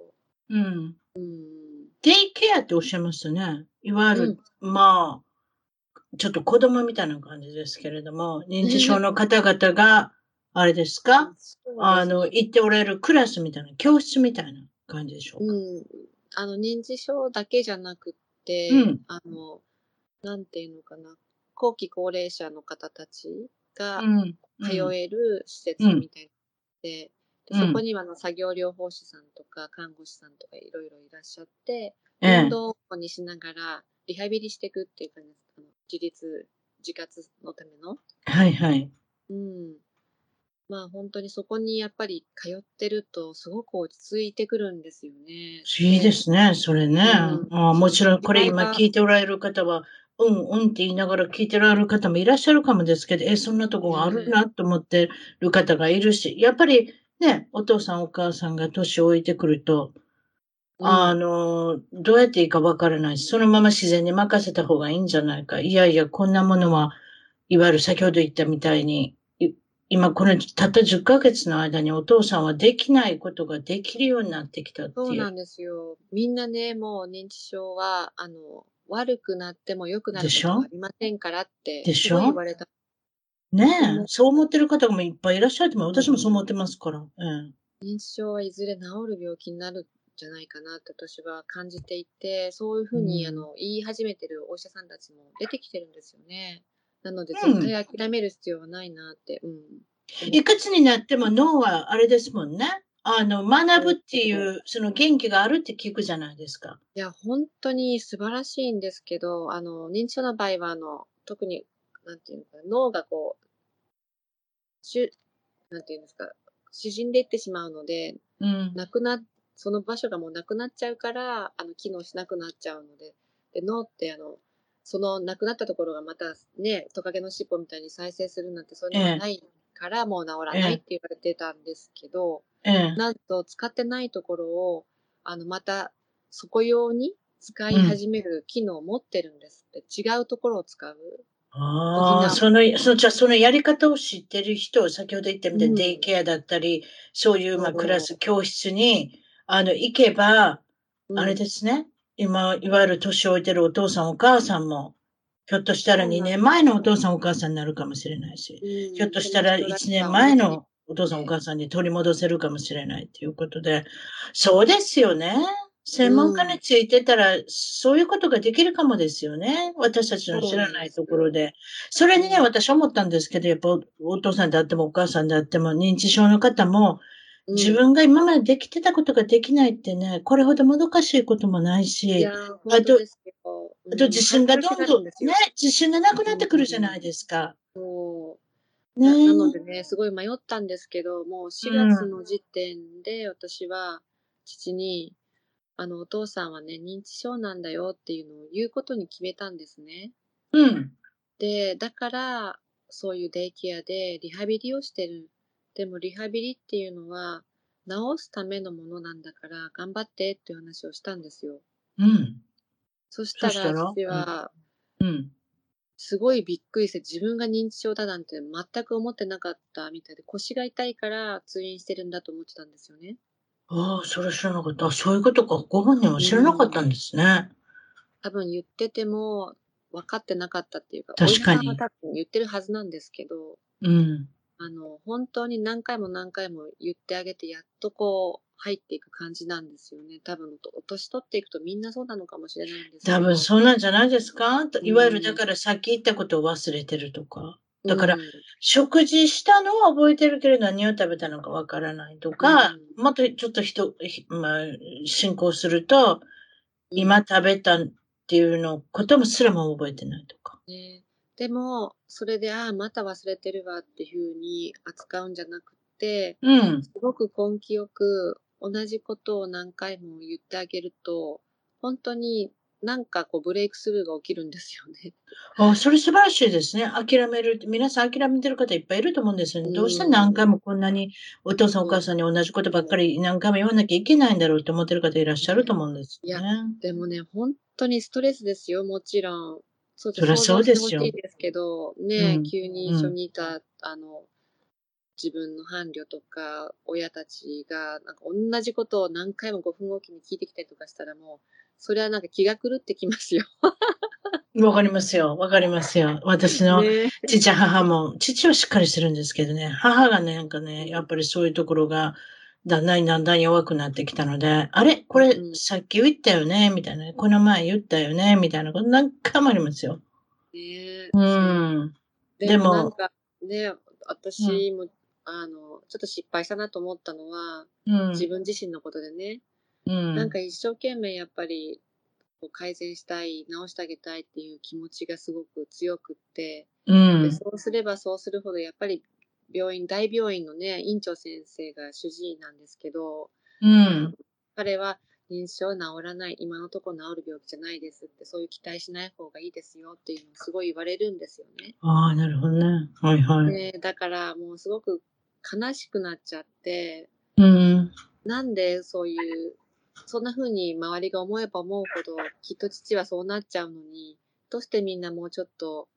うん。うん。デイケアっておっしゃいましたね。いわゆる、まあ、ちょっと子供みたいな感じですけれども、認知症の方々が、あれですか？ねあの、行っておられるクラスみたいな、教室みたいな感じでしょうか？うん。あの、認知症だけじゃなくって、うんあの、なんていうのかな、後期高齢者の方たちがうん。通える施設うんみたいなので、うんでそこにはあの作業療法士さんとか看護師さんとかいろいろいらっしゃって、ええ運動にしながらリハビリしていくっていう感じです。あの自立、自活のための。はいはい。うん。まあ本当にそこにやっぱり通ってるとすごく落ち着いてくるんですよね。いいですね、それね。うんあもちろんこれ今聞いておられる方は、うんうんって言いながら聞いておられる方もいらっしゃるかもですけど、え、そんなとこがあるなと思ってる方がいるし、やっぱりね、お父さんお母さんが年を置いてくると、あの、どうやっていいかわからないし、そのまま自然に任せた方がいいんじゃないか。いやいや、こんなものは、いわゆる先ほど言ったみたいに、い今このたった10ヶ月の間にお父さんはできないことができるようになってきたっていう。そうなんですよ。みんなね、もう認知症は、あの、悪くなっても良くなることはありませんからって、言われた。ねえう、んそう思ってる方もいっぱいいらっしゃると思う。私もそう思ってますから。え認知症はいずれ治る病気になるんじゃないかなって私は感じていて、そういうふうに、うんあの言い始めてるお医者さんたちも出てきてるんですよね。なので、うん絶対諦める必要はないなって。うん。えいくつになっても脳はあれですもんね。あの、学ぶっていう、その元気があるって聞くじゃないですか。いや、本当に素晴らしいんですけど、あの、認知症の場合は、あの、特に、なんていうのかな、脳がこう、しゅ、なんていうんですか、縮んでいってしまうので、うん。なくな、その場所がもうなくなっちゃうから、あの、機能しなくなっちゃうので、で、脳ってあの、そのなくなったところがまたね、トカゲの尻尾みたいに再生するなんてそういうのがないから、もう治らないって言われてたんですけど、ええ。なんと使ってないところを、あの、また、そこ用に使い始める機能を持ってるんですって、違うところを使う？ああ、その、その、じゃあそのやり方を知ってる人、先ほど言ったみたいにうん。デイケアだったり、そういう、まあ、クラス、教室に、あの、行けば、うん。あれですね。今、いわゆる年を置いてるお父さんお母さんも、ひょっとしたら2そうなんです。年前のお父さんお母さんになるかもしれないし、うん。ひょっとしたら1年前のお父さんお母さんに取り戻せるかもしれないということで、そうですよね。専門家についてたら、そういうことができるかもですよね。私たちの知らないところで。それにね、うん私思ったんですけど、やっぱおお父さんであってもお母さんであっても、認知症の方も、うん自分が今までできてたことができないってね、これほどもどかしいこともないいし、やー、本当ですよ。あと自信がどんどん、ねね、自信がなくなってくるじゃないですか。そうねななのでね、すごい迷ったんですけど、もう4月の時点で私は父に、あの、お父さんはね、認知症なんだよっていうのを言うことに決めたんですね。うん。で、だから、そういうデイケアでリハビリをしてる。でもリハビリっていうのは、治すためのものなんだから、頑張ってっていう話をしたんですよ。うん。そしたら、そしたら？父は、うん。すごいびっくりして、自分が認知症だなんて全く思ってなかったみたいで、腰が痛いから通院してるんだと思ってたんですよね。ああ、それ知らなかった。あそういうことか。ご本人は知らなかったんですね。多分言ってても分かってなかったっていうか、確かに多分言ってるはずなんですけど、うん。あの、本当に何回も何回も言ってあげて、やっとこう、入っていく感じなんですよね。多分、お年取っていくとみんなそうなのかもしれないんですけど。多分そうなんじゃないですか？いわゆるうんだからさっき言ったことを忘れてるとか。だからうん食事したのは覚えてるけれど何を食べたのかわからないとか、うんもっとちょっと人、ひまあ、進行すると、今食べたっていうのこともすらも覚えてないとか。ね。でも、それで、ああ、また忘れてるわっていうふうに扱うんじゃなくて、うん。すごく根気よく同じことを何回も言ってあげると、本当になんかこうブレイクスルーが起きるんですよね。あ、それ素晴らしいですね。諦める。皆さん諦めてる方いっぱいいると思うんですよね。うんどうして何回もこんなにお父さんお母さんに同じことばっかり何回も言わなきゃいけないんだろうって思ってる方いらっしゃると思うんですよね。でもね、本当にストレスですよ、もちろん。そうそりゃそうですよですけど、ね、うん急に一緒にいた、あの、自分の伴侶とか、親たちが、なんか同じことを何回も5分おきに聞いてきたりとかしたらもう、それはなんか気が狂ってきますよ。わかりますよ。わかりますよ。私のね父、母も、父はしっかりしてるんですけどね、母がね、なんかね、やっぱりそういうところが、だんだんだんだん弱くなってきたので、あれ？これう、んさっき言ったよね？みたいな。この前言ったよね？みたいなこと何回もありますよ。ねうん。ででももなんかね、私も、あの、ちょっと失敗したなと思ったのは、うん。自分自身のことでね、うん。なんか一生懸命やっぱり改善したい、直してあげたいっていう気持ちがすごく強くって、うんで。そうすればそうするほどやっぱり病院、大病院のね、院長先生が主治医なんですけど、うん。彼は認知症治らない、今のところ治る病気じゃないですって、そういう期待しない方がいいですよっていうのをすごい言われるんですよね。ああ、なるほどね。はいはい。でだからもうすごく悲しくなっちゃって、うん。なんでそういう、そんな風に周りが思えば思うほど、きっと父はそうなっちゃうのに、どうしてみんなもうちょっと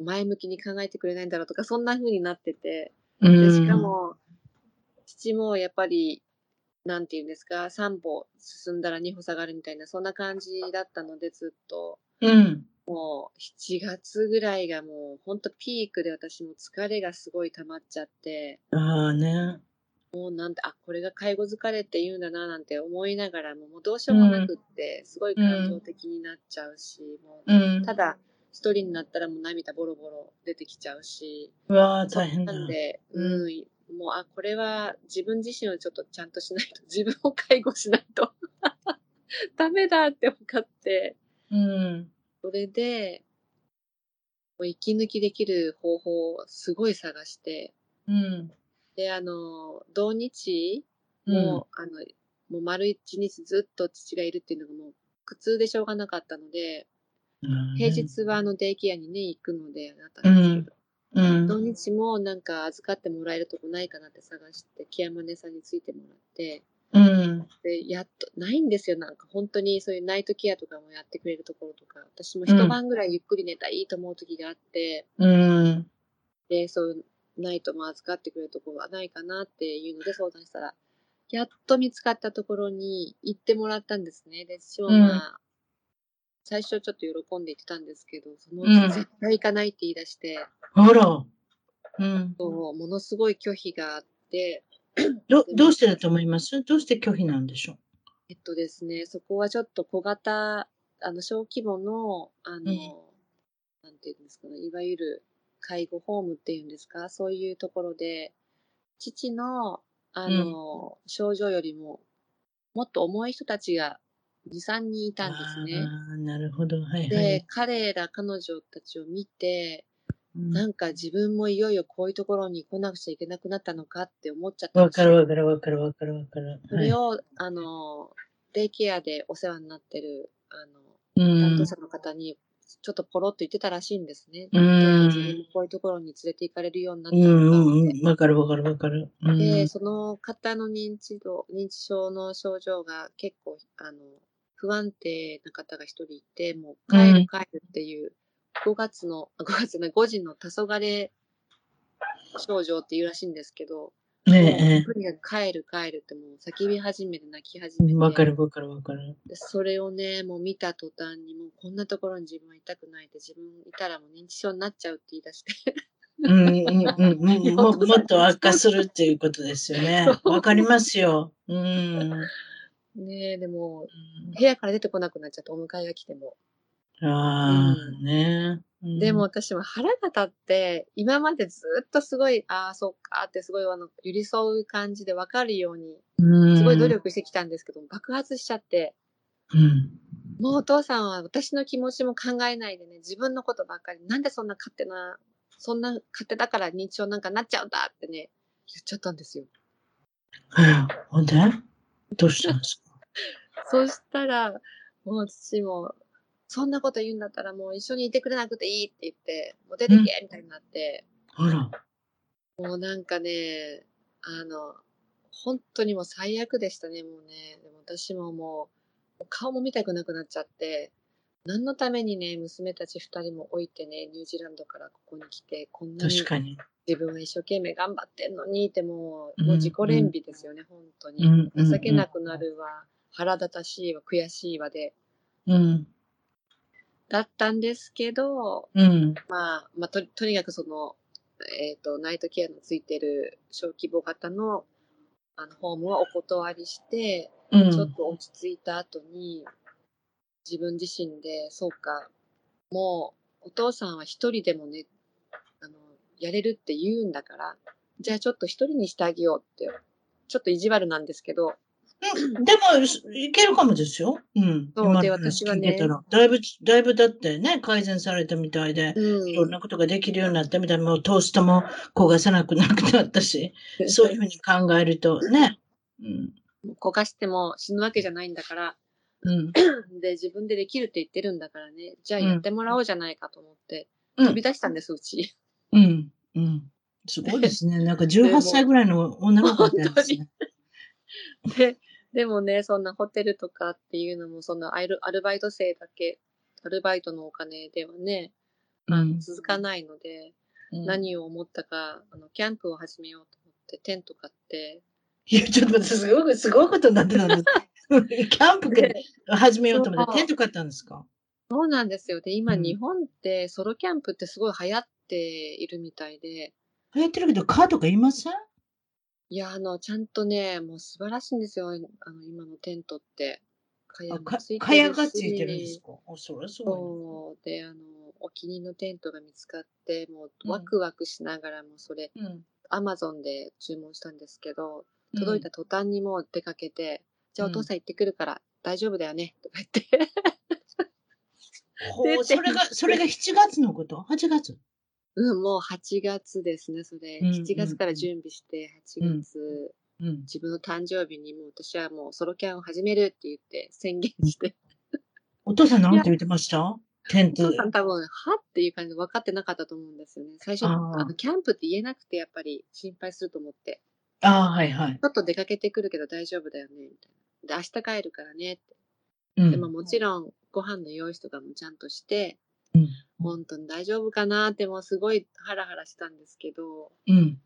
前向きに考えてくれないんだろうとか、そんな風になってて、うん。でしかも、父もやっぱり、なんて言うんですか、3歩進んだら2歩下がるみたいな、そんな感じだったので、ずっと。うん。もう7月ぐらいがもうほんとピークで私も疲れがすごい溜まっちゃって、ああね。もうなんて、あ、これが介護疲れって言うんだななんて思いながらも、もうどうしようもなくって、すごい感情的になっちゃうし、もう。うんただ、一人になったらもう涙ボロボロ出てきちゃうし、うわあ、大変だ。なんで、ううん、もう、あ、これは自分自身をちょっとちゃんとしないと、自分を介護しないと、ダメだって分かって、うん。それで、もう息抜きできる方法をすごい探して、うん。で、あの、同日うん。もう、あの、もう丸一日ずっと父がいるっていうのがもう苦痛でしょうがなかったので、平日はあのデイケアにね、行くので、だったんですけど、うん。土日もなんか預かってもらえるとこないかなって探して、ケアマネさんについてもらって、うん。で、やっと、ないんですよ。なんか本当にそういうナイトケアとかもやってくれるところとか、私も一晩ぐらいゆっくり寝たらいいと思う時があって、うん。で、そうナイトも預かってくれるところはないかなっていうので相談したら、やっと見つかったところに行ってもらったんですね。で、私もまあ、最初ちょっと喜んで言ってたんですけど、そのううんち絶対行かないって言い出して、あら。うん。ものすごい拒否があって、ど、どうしてだと思います？どうして拒否なんでしょえっとですね、そこはちょっと小型、あの、小規模の、あの、うんなんていうんですかね、いわゆる介護ホームっていうんですか、そういうところで、父の、あの、症状よりも、もっと重い人たちが2、3人いうたんですね。ああ、なるほど。はいはでい。、彼ら、彼女たちを見て、うんなんか自分もいよいよこういうところに来なくちゃいけなくなったのかって思っちゃったんわかるわかるわかるわかるわかる。それを、あの、デイケアでお世話になってる、あの、うん担当者の方に、ちょっとポロっと言ってたらしいんですね。うん自分もこういうところに連れて行かれるようになったのかんってうん。わかるわかるわかる。うんで、その方の認知度、認知症の症状が結構、あの、不安定な方が一人いて、もう帰る帰るっていう、5月の、あ5月の5時の黄昏症状っていうらしいんですけど、えとにかく帰る帰るってもう叫び始めて泣き始めえ。て。わかるわかるわかる。でそれをね、もう見た途端にもうこんなところに自分はいたくないって自分いたらもう認知症になっちゃうって言い出して。うんうんうんうん。も もっと悪化するっていうことですよね。わかりますよ。うん。ねえ、でも、部屋から出てこなくなっちゃって、お迎えが来ても。ああ、ね。うん。でも、私も腹が立って、今までずっとすごい、ああ、そっかってすごいあの、寄り添う感じで分かるように、うん。すごい努力してきたんですけど、爆発しちゃって、うん。もうお父さんは私の気持ちも考えないでね、自分のことばっかり、なんでそんな勝手な、そんな勝手だから認知症なんかなっちゃうんだってね、言っちゃったんですよ。うんほんで？どうしたんですか？そしたら、もう父も、そんなこと言うんだったらもう一緒にいてくれなくていいって言って、もう出てけみたいになって、あら。もうなんかね、あの、本当にもう最悪でしたね、もうね。でも私ももう、顔も見たくなくなっちゃって、何のためにね、娘たち二人も置いてね、ニュージーランドからここに来て、こんなに。自分は一生懸命頑張ってんのにってもう、うんもう自己憐憫ですよね、本当に。うんうん情けなくなるわ、腹立たしいわ、悔しいわで、うん。だったんですけど、うん。まあ、まあ、と、とにかくその、えっ、と、ナイトケアのついてる小規模型の、あの、ホームはお断りして、うん。ちょっと落ち着いた後に、自分自身で、そうか、もう、お父さんは一人でもね、あの、やれるって言うんだから、じゃあちょっと一人にしてあげようって、ちょっと意地悪なんですけど、うんでも、いけるかもですよ。うん。そうで私はねだいぶ、だいぶだってね、改善されたみたいで、うん。いろんなことができるようになったみたいもうトーストも焦がさなくなくなったし、そういうふうに考えるとね。うん。焦がしても死ぬわけじゃないんだから、うん。で、自分でできるって言ってるんだからね、じゃあやってもらおうじゃないかと思って、うん飛び出したんです、うち。うん。うん。すごいですね。なんか18歳ぐらいの女の子みたいですね。で、でもね、そんなホテルとかっていうのも、そのアルアルバイト生だけ、アルバイトのお金ではね、あの続かないので、うん。何を思ったか、あの、キャンプを始めようと思って、テント買って、いや、ちょっと待って、すごく、すごいことになってたんです。キャンプで始めようと思って、テント買ったんですか？そうなんですよ。で、今、うん。日本ってソロキャンプってすごい流行っているみたいで、流行ってるけど、カーとかいません？いや、あの、ちゃんとね、もう素晴らしいんですよ。あの、今のテントって。かあかもついてるしかやがついてるんですか？あ、それはすごいそう。で、あの、お気に入りのテントが見つかって、もううんワクワクしながらもそれ、な。うん。アマゾンで注文したんですけど、届いた途端にもう出かけて、じゃあお父さん行ってくるから大丈夫だよね、とか言って。ほうそれが、それが7月のこと ?8 月？うん、もう8月ですね、それ。うん7月から準備して、8月、うん。自分の誕生日にもう私はもうソロキャンを始めるって言って宣言して、お父さんなんて言ってました？テントお父。さん多分、はっ？ていう感じで分かってなかったと思うんですよね。最初、あの、キャンプって言えなくてやっぱり心配すると思って。ああ、はいはい。ちょっと出かけてくるけど大丈夫だよね、みたいな。で、明日帰るからねって。うんでももちろん、ご飯の用意とかもちゃんとして、うん本当に大丈夫かなってもうすごいハラハラしたんですけど、うん。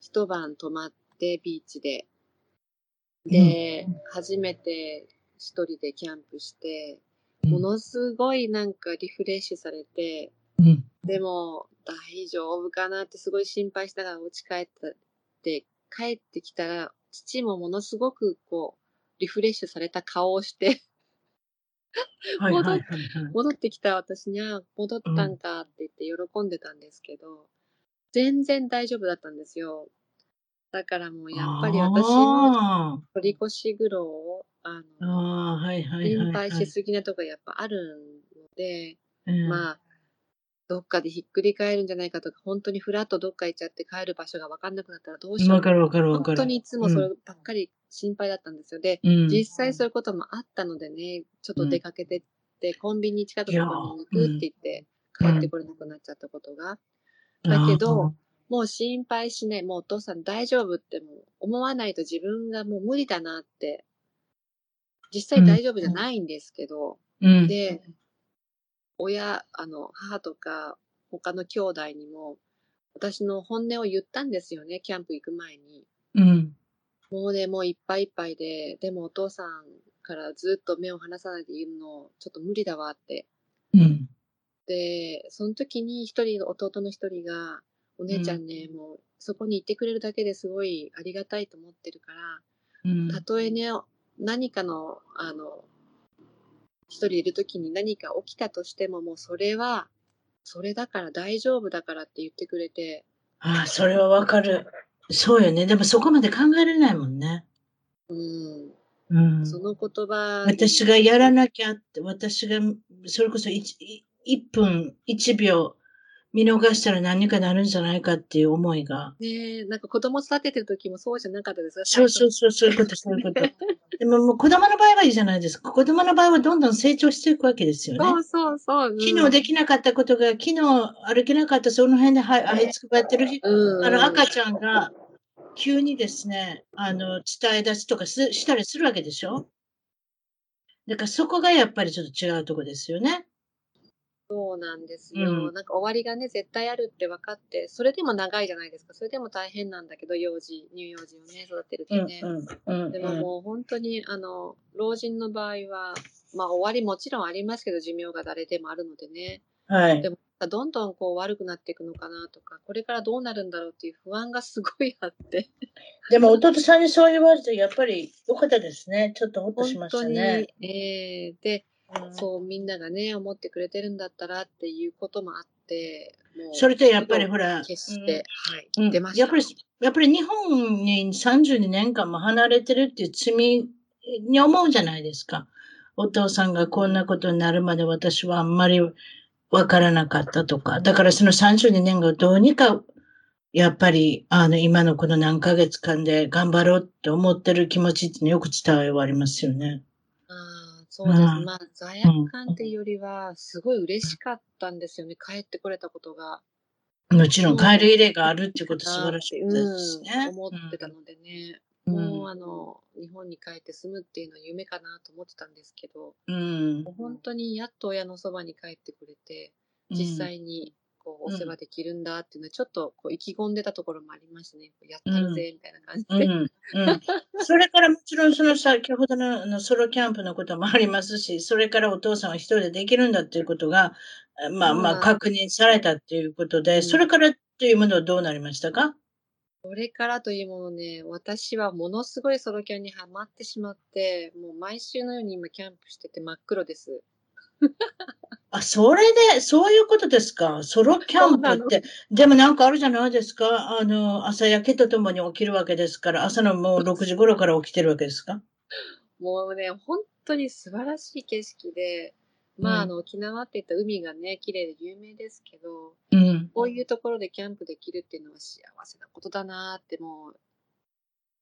一晩泊まってビーチで、で、初めて一人でキャンプして、ものすごいなんかリフレッシュされて、うん。でも大丈夫かなってすごい心配しながら家帰ったって、帰ってきたら、父もものすごくこう、リフレッシュされた顔をして、戻ってきた私に、あ、戻ったんかって言って喜んでたんですけど、全然大丈夫だったんですよ。だからもうやっぱり私のあ取り越し苦労を、ああ、の。心配しすぎなとこやっぱあるので、うんまあ、どっかでひっくり返るんじゃないかとか、本当にフラッとどっか行っちゃって帰る場所が分かんなくなったらどうしようわかるわかるわかる。本当にいつもそればっかり心配だったんですよ。で、うん、実際そういうこともあったのでね、ちょっと出かけてって、コンビニ近くのところに行くって言って、帰ってこれなくなっちゃったことが。だけど、もう心配しない、もうお父さん大丈夫ってもう思わないと自分がもう無理だなって、実際大丈夫じゃないんですけど、うん、で、親、あの、母とか他の兄弟にも、私の本音を言ったんですよね、キャンプ行く前に。うん。もうね、もういっぱいいっぱいで、でもお父さんからずっと目を離さないでいるの、ちょっと無理だわって。うん。で、その時に一人、弟の一人が、お姉ちゃんね、もうそこに行ってくれるだけですごいありがたいと思ってるから、うん。たとえね、何かの、あの、一人いる時に何か起きたとしても、もうそれは、それだから大丈夫だからって言ってくれて、ああ、それはわかる。そうよね。でもそこまで考えられないもんね。うん、うん。その言葉に私がやらなきゃって、私が、それこそ 1, 1分、1秒見逃したら何かなるんじゃないかっていう思いが。ねえ、なんか子供育ててる時もそうじゃなかったですか？そうそうそう、そういうこと、そういうこと。でももう子供の場合はいいじゃないですか。子供の場合はどんどん成長していくわけですよね。そうそうそう。うん昨日できなかったことが、昨日歩けなかった、その辺ではいあいつくばってる日、うん、あの赤ちゃんが急にですね、あの、伝え出しとかすしたりするわけでしょだからそこがやっぱりちょっと違うとこですよね。そうなんですよ、うんなんか終わりがね、絶対あるって分かって、それでも長いじゃないですか。それでも大変なんだけど、幼児、乳幼児をね、育てるとね。うんでももう本当に、あの、老人の場合は、まあ終わりもちろんありますけど、寿命が誰でもあるのでね。はいで。も、どんどんこう悪くなっていくのかなとか、これからどうなるんだろうっていう不安がすごいあって。でも弟さんにそう言われて、やっぱり良かったですね。ちょっとほっとしました本当に、ね。えーで、うんそうみんながね、思ってくれてるんだったらっていうこともあって、それとやっぱりほら、決して、はい、うん出ました。やっぱり、やっぱり日本に32年間も離れてるっていう罪に思うじゃないですか。お父さんがこんなことになるまで私はあんまりわからなかったとか。だからその32年がどうにか、やっぱり、あの、今のこの何ヶ月間で頑張ろうって思ってる気持ちってよく伝わりますよね。そうです。うんまあ、罪悪感っていうよりは、すごい嬉しかったんですよね。帰ってこれたことが。もちろん帰る入れがあるってこと素晴らしいですね。うん、思ってたのでね。うんもう、あの、日本に帰って住むっていうのは夢かなと思ってたんですけど、うん。本当にやっと親のそばに帰ってくれて、実際にこうお世話できるんだっていうのはちょっとこう意気込んでたところもありましたね。やったるぜみたいな感じで。うん、うん。それからもちろんその先ほどのあのソロキャンプのこともありますし、それからお父さんは一人でできるんだっていうことが、まあまあうん確認されたっていうことで、うんそれからっていうものはどうなりましたか？それからというものね、私はものすごいソロキャンにはまってしまって、もう毎週のように今キャンプしてて真っ黒です。あ、それで、そういうことですか？ソロキャンプって。でもなんかあるじゃないですか？あの、朝焼けとともに起きるわけですから、朝のもう 6時頃から起きてるわけですか？もうね、本当に素晴らしい景色で、まあ、うんあの、沖縄って言ったら海がね、綺麗で有名ですけど、うん。こういうところでキャンプできるっていうのは幸せなことだなーってもう、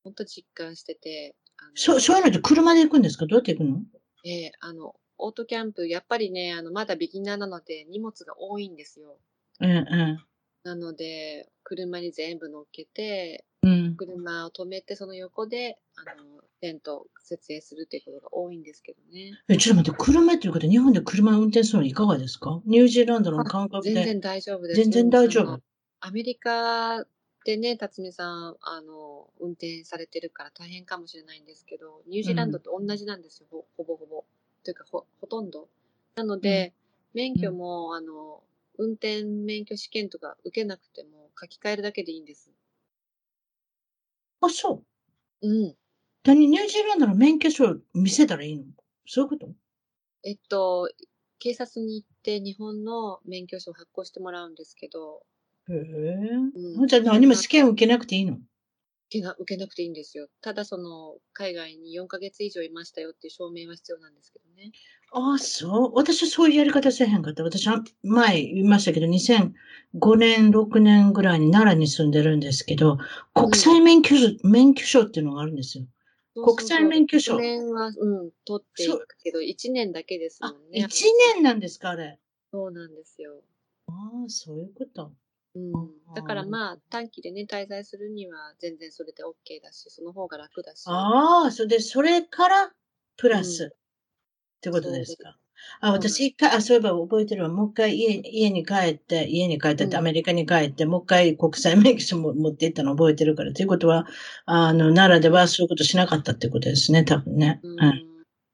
本当実感してて、あのそそういうのって車で行くんですか？どうやって行くの？ええあの、オートキャンプ、やっぱりね、あの、まだビギナーなので荷物が多いんですよ。うんうなので、車に全部乗っけて、ん。うん。車を止めて、その横で、あの、テントを設営するっていうことが多いんですけどね。え、ちょっと待って、車っていうこと、日本で車を運転するのいかがですか？ニュージーランドの感覚で。全然大丈夫です。全然大丈夫アメリカでね、辰巳さん、あの、運転されてるから大変かもしれないんですけど、ニュージーランドと同じなんですよ、ほほぼほぼ。というか、ほ、ほとんど。なので、免許も、あの、運転免許試験とか受けなくても書き換えるだけでいいんです。あ、そう。うん。何ニュージーランドの免許証を見せたらいいの？そういうこと？えっと、警察に行って日本の免許証を発行してもらうんですけど、へえ。うんじゃあ何も試験を受けなくていいの？受けな受けなくていいんですよ。ただその、海外に4ヶ月以上いましたよっていう証明は必要なんですけどね。あ、そう。私はそういうやり方せえへんかった。私は前言いましたけど、2005年、6年ぐらいに奈良に住んでるんですけど、国際免許証、免許証っていうのがあるんですよ。国際免許証1年は、うん、取っていくけど、1年だけですもあん、ね。1年なんですか、あれ。そうなんですよ。ああ、そういうこと。うん。だからまあ、短期でね、滞在するには全然それで OK だし、その方が楽だし。ああ、それで、それから、プラス、ってことですか？あ、私一回、あ、そういえば覚えてるわ。もう一回家家に帰って、家に帰ってうんアメリカに帰って、もう一回国際免許証も持って行ったの覚えてるから。ということは、あの、奈良ではそういうことしなかったってことですね、多分ね。うんはい。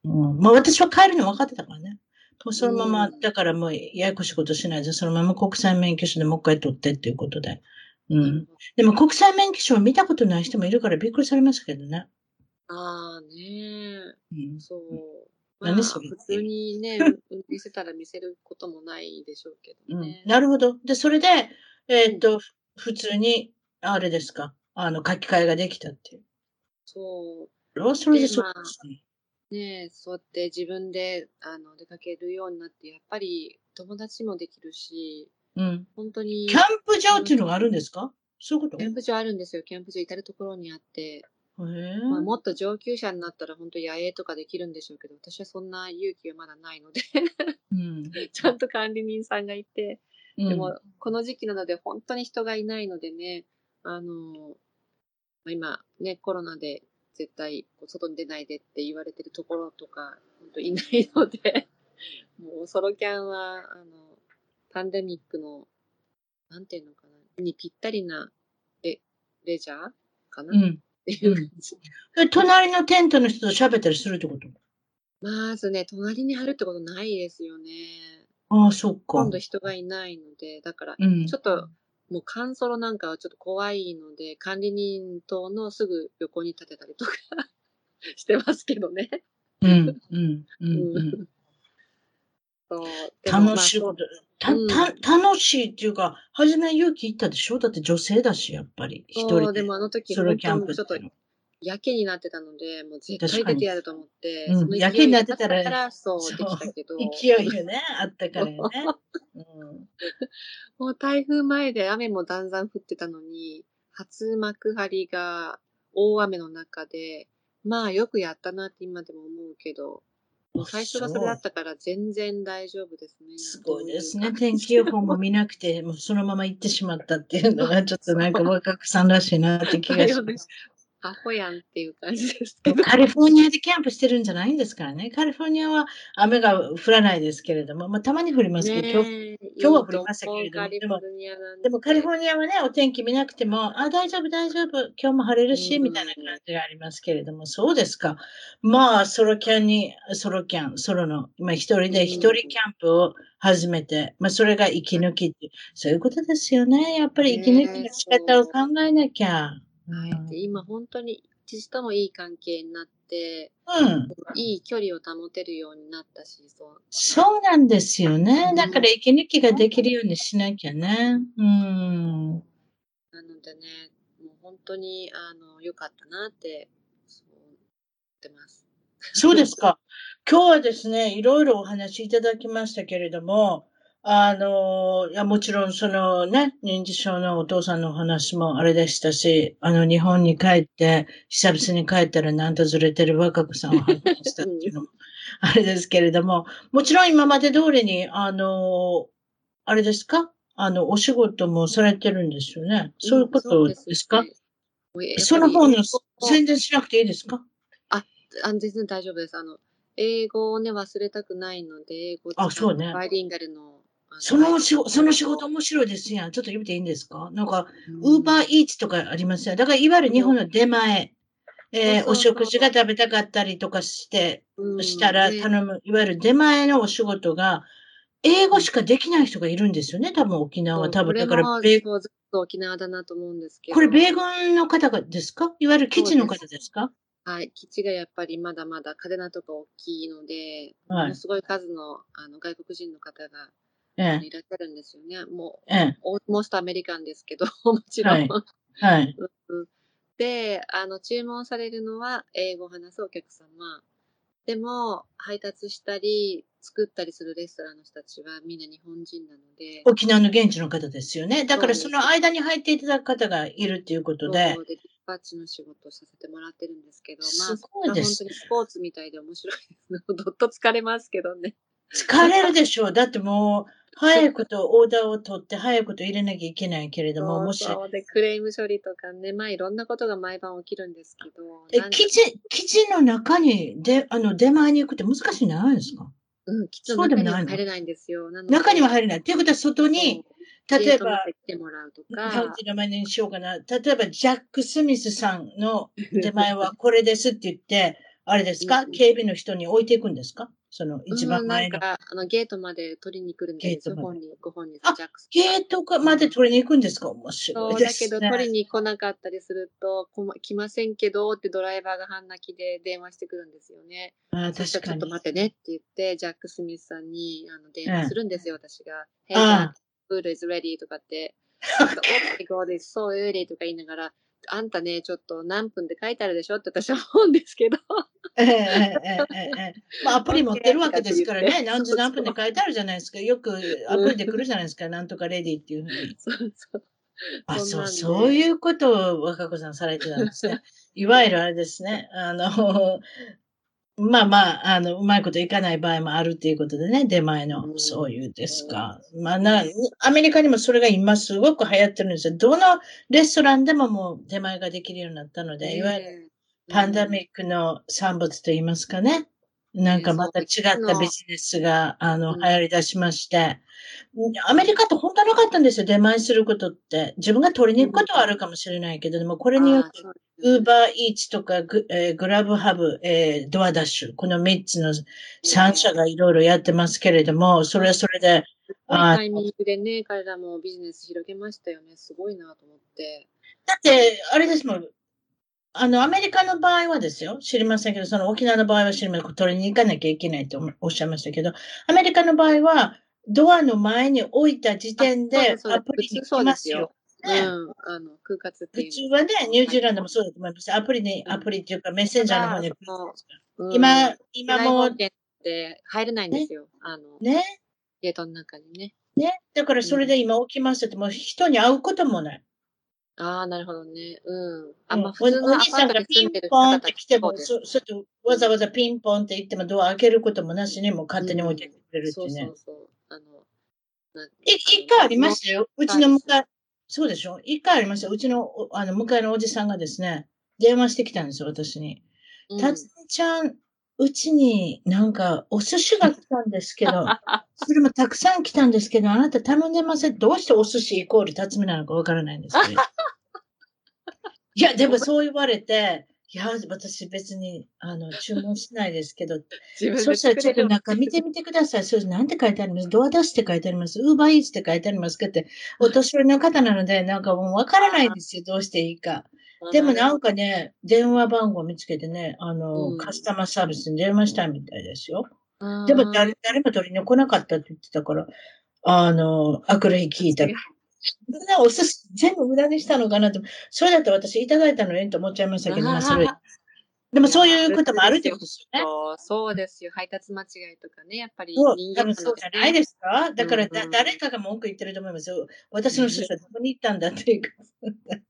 うん、まあ私は帰るの分かってたからね。もうそのまま、うんだからもうややこしいことしないで、そのまま国際免許証でもう一回取ってっていうことで。うん。でも国際免許証を見たことない人もいるからびっくりされますけどね。ああねうん。そう。まあ、何それ普通にね、う見せたら見せることもないでしょうけどうんね。なるほど。で、それで、えーっと、普通に、あれですか、あの、書き換えができたっていう。そそれはそれででそうですね。う。ねそうやって自分であの出かけるようになって、やっぱり友達もできるし、うん。本当に。キャンプ場っていうのがあるんですか？そういうこと？キャンプ場あるんですよ。キャンプ場至るところにあって、へえまあ、もっと上級者になったら本当野営とかできるんでしょうけど、私はそんな勇気がまだないので、うん。ちゃんと管理人さんがいて、うんでも、この時期なので本当に人がいないのでね、あの、まあ、今ね、コロナで絶対外に出ないでって言われてるところとか、本当いないので、もうソロキャンは、あの、パンデミックの、なんていうのかな、にぴったりなレレジャーかな、っうん。ていう感じ。え隣のテントの人と喋ったりするってこと？まずね、隣に貼るってことないですよね。ああ、そっか今。度人がいないので、だから、うん。ちょっと、もうカンソロなんかはちょっと怖いので、管理人棟のすぐ横に立てたりとか してますけどね。うん、うん、うん、楽しいこと、た、うんた、楽しいっていうか、初め勇気いったでしょ？だって女性だし、やっぱり。一人で。でもあの時ソロキャン本当にちょっと。やけになってたので、もう絶対出てやると思って、やけになってたらそう、できたけど、勢いよね、あったからよね。うん。もう台風前で雨もだんだん降ってたのに、初幕張が大雨の中で、まあよくやったなって今でも思うけど、もう最初がそれだったから全然大丈夫ですね。すごいですね。天気予報も見なくて、もうそのまま行ってしまったっていうのが、ちょっとなんか若くさんらしいなって気がします。アホやんっていう感じですけど。カリフォルニアでキャンプしてるんじゃないんですからね。カリフォルニアは雨が降らないですけれども、まあたまに降りますけど、今日今日は降りましたけれどもいいとこカリフォルニアなんでもカリフォルルニアはね、お天気見なくても、あ、大丈夫、大丈夫、今日も晴れるし、うんみたいな感じがありますけれども、そうですか。まあ、ソロキャンに、ソロキャン、ソロの、まあ一人で一人キャンプを始めて、まあそれが息抜きっていう、そういうことですよね。やっぱり息抜きの仕方を考えなきゃ。はい、で今本当に父ともいい関係になって、うん。いい距離を保てるようになったし、そう。そうなんですよねう。んだから息抜きができるようにしなきゃね。うん。なのでね、もう本当に、あの、良かったなって、そう、思ってます。そうですか。今日はですね、いろいろお話しいただきましたけれども、あの、いや、もちろんそのね、認知症のお父さんのお話もあれでしたし、あの、日本に帰って、久々に帰ったらなんとずれてる若子さんを発見したっていうのも、あれですけれども、もちろん今まで通りに、あの、あれですか？あの、お仕事もされてるんですよね。そういうことですか、うやっぱりその方の宣伝しなくていいですか？あ全然大丈夫です。あの、英語をね、忘れたくないので、英語あそうねバイリンガルの。その仕事、その仕事面白いですやん。ちょっと言っていいんですか？なんか、ウーバーイーツとかありますよ。だから、いわゆる日本の出前、えーお食事が食べたかったりとかして、うんしたらね頼む、いわゆる出前のお仕事が、英語しかできない人がいるんですよね。多分沖縄は。多分、だから、米もそうずっと沖縄だなと思うんですけど。これ、米軍の方がですか？いわゆる基地の方ですか？はい、基地がやっぱりまだまだ嘉手納とか大きいので、はいものすごい数のあの外国人の方がええ、いらっしゃるんですよね。もう、ええ、オーモストアメリカンですけど、もちろん。はいはい。うんで、あの、注文されるのは英語を話すお客様。でも、配達したり、作ったりするレストランの人たちはみんな日本人なので、沖縄の現地の方ですよね。だから、その間に入っていただく方がいるっていうことでそ、うで、ディスパッチの仕事をさせてもらってるんですけど、すまあ、ごいです本当にスポーツみたいで面白いですね。どっと疲れますけどね。疲れるでしょう。だってもう、早いことオーダーを取って、早いこと入れなきゃいけないけれども、もし、そう。で、クレーム処理とかね、まあいろんなことが毎晩起きるんですけど、えなん、か記事、記事の中に、で、あの、出前に行くって難しいんじゃないですか？うん、きっとそうでもないの？中には入れないんですよ。中には入れない。っていうことは外に、例えば来てもらうとなんか、ていう名前にしようかな。例えば、ジャック・スミスさんの手前はこれですって言って、あれですか？うん。警備の人に置いていくんですか？その一番うん、前の。なんか、あの、ゲートまで取りに来るんですよ。本人、ご本人あ、ジャックス。ゲートかまで取りに行くんですか？面白そ、いうですね。だけど取りに来なかったりすると、こま来ませんけどってドライバーが半泣きで電話してくるんですよね。あそしたらちょっと確かに。待ってねって言って、ジャック・スミスさんにあの電うん話するんですよ、私が。Hey, あ Jack, food is ready とかって。Oh my God, it's so early とか言いながら、あんたね、ちょっと何分で書いてあるでしょって私は思うんですけど。ええええ まあ、アプリ持ってるわけですからね、何時何分で書いてあるじゃないですか。よくアプリで来るじゃないですか、なんとかレディっていうふうに。そうそう。あ、そう、そういうことを若子さんされてたんですね。いわゆるあれですね、あの、まあまあ、あの、うまいこといかない場合もあるっていうことでね、出前の、うんそういうですか。まあな、アメリカにもそれが今すごく流行ってるんですよ。どのレストランでももう出前ができるようになったので、いわゆるパンダミックの産物と言いますかね。なんかまた違ったビジネスが、あの、うん流行り出しまして、アメリカって本当なかったんですよ、出前することって。自分が取りに行くことはあるかもしれないけど、でもこれによって、ウーバーイーツとかグ,、えーグラブハブ、えードアダッシュ、この3つの3社がいろいろやってますけれども、それはそれで、あタイミングでね、彼らもビジネス広げましたよね。すごいなと思って。だって、あれですもん。あの、アメリカの場合はですよ。知りませんけど、その沖縄の場合は知りません。取りに行かなきゃいけないとおっしゃいましたけど、アメリカの場合は、ドアの前に置いた時点でアプリに来ますよ。う。あの、空活っていう普通はね、ニュージーランドもそうだと思います。アプリに、アプリっていうかメッセンジャーの方に来るん。今、うん、今もう、って入れないんですよ。あの、ね、ゲートの中にね。ね。だからそれで今起きますって、もう人に会うこともない。ああ、なるほどね。うん。あ、うんまあ、普通おおのアパート兄さんがピに住んでるンポンって来ても、そうですそそっとわざわざピンポンって言ってもドア開けることもなしに、もう勝手に置いてくれるってそいううね。そうそう。あの、なんい一回ありましたよ。うちの向かい、そうでしょ？一回ありましたよ。うちの、おあの、向かいのおじさんがですね、電話してきたんですよ、私に。うんたつみちゃん、うちになんかお寿司が来たんですけど、それもたくさん来たんですけど、あなた頼んでません。どうしてお寿司イコールたつみなのかわからないんですけど。いや、でもそう言われて、いや、私別に、あの、注文しないですけど、そしたらちょっとで中見てみてください。それなんて書いてあります？ドア出しって書いてあります？ウーバーイーツって書いてあります？かって、お年寄りの方なので、なんかもうわからないんですよ。どうしていいか。でもなんかね、電話番号見つけてね、あの、うんカスタマーサービスに電話したみたいですよ。でも誰誰も取りに来なかったって言ってたから、あの、あくる日聞いた。違うそんなお寿司全部無駄にしたのかなと。それだって私いただいたのにと思っちゃいましたけど、まあそれ。でもそういうこともあるってことですよね。そうそうですよ。配達間違いとかね、やっぱり人間多分そうじゃないですか？だからだ、うん誰かが文句言ってると思いますよ。私の寿司はどこに行ったんだっていうか。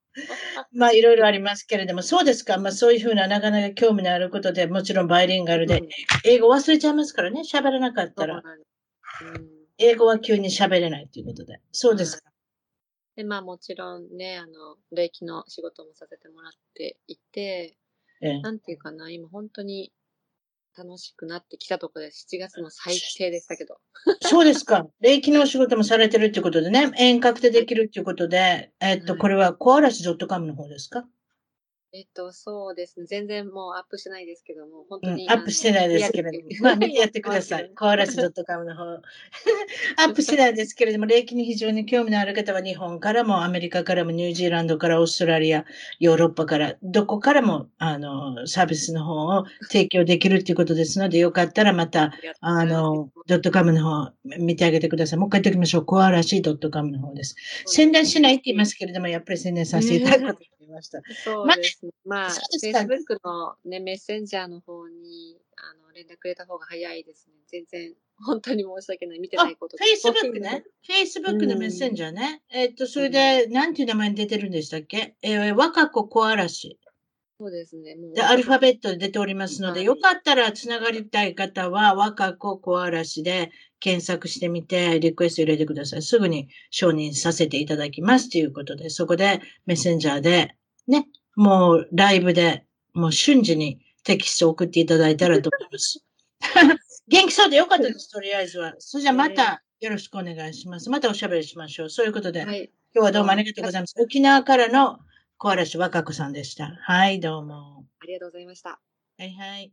まあ、いろいろありますけれども、そうですか？まあ、そういうふうな、なかなか興味のあることで、もちろんバイリンガルで、うん英語忘れちゃいますからね。喋らなかったら、うん英語は急に喋れないということで。そうですか？で、まあもちろんね、あの、霊気の仕事もさせてもらっていて、ええなんていうかな、今本当に楽しくなってきたところで、7月の最低でしたけど。そうですか。霊気のお仕事もされてるということでね、遠隔でできるということで、えっと、はいこれはコアラシ .com の方ですか？えっと、そうですね。全然もうアップしてないですけども、本当に。うん、アップしてないですけれども。まあ、見てやってください。コアラシ .com の方。アップしてないですけれども、霊気に非常に興味のある方は日本からもアメリカからもニュージーランドからオーストラリア、ヨーロッパから、どこからも、あの、サービスの方を提供できるということですので、よかったらまた、あの、ドットカムの方見てあげてください。もう一回言っておきましょう。コアラシ .com の方です。宣伝しないって言いますけれども、やっぱり宣伝させていただくことました。そうですね。まあ、Facebook のね、メッセンジャーの方に、あの、連絡くれた方が早いですね。全然、本当に申し訳ない。見てあ、ないこと Facebook ね。。Facebook のメッセンジャーね。えっと、それで、なんていう名前に出てるんでしたっけ？えー、若子小嵐。そうですね。もう、アルファベットで出ておりますので、はい、よかったらつながりたい方は、若子小嵐で検索してみて、リクエスト入れてください。すぐに承認させていただきますということで、そこでメッセンジャーで、ね、もうライブで、もう瞬時にテキスト送っていただいたらと思います。元気そうでよかったです、とりあえずは。それじゃあまたよろしくお願いします。またおしゃべりしましょう。そういうことで、はい、今日はどうもありがとうございます。沖縄からの小嵐若子さんでした。はい、どうも。ありがとうございました。はいはい。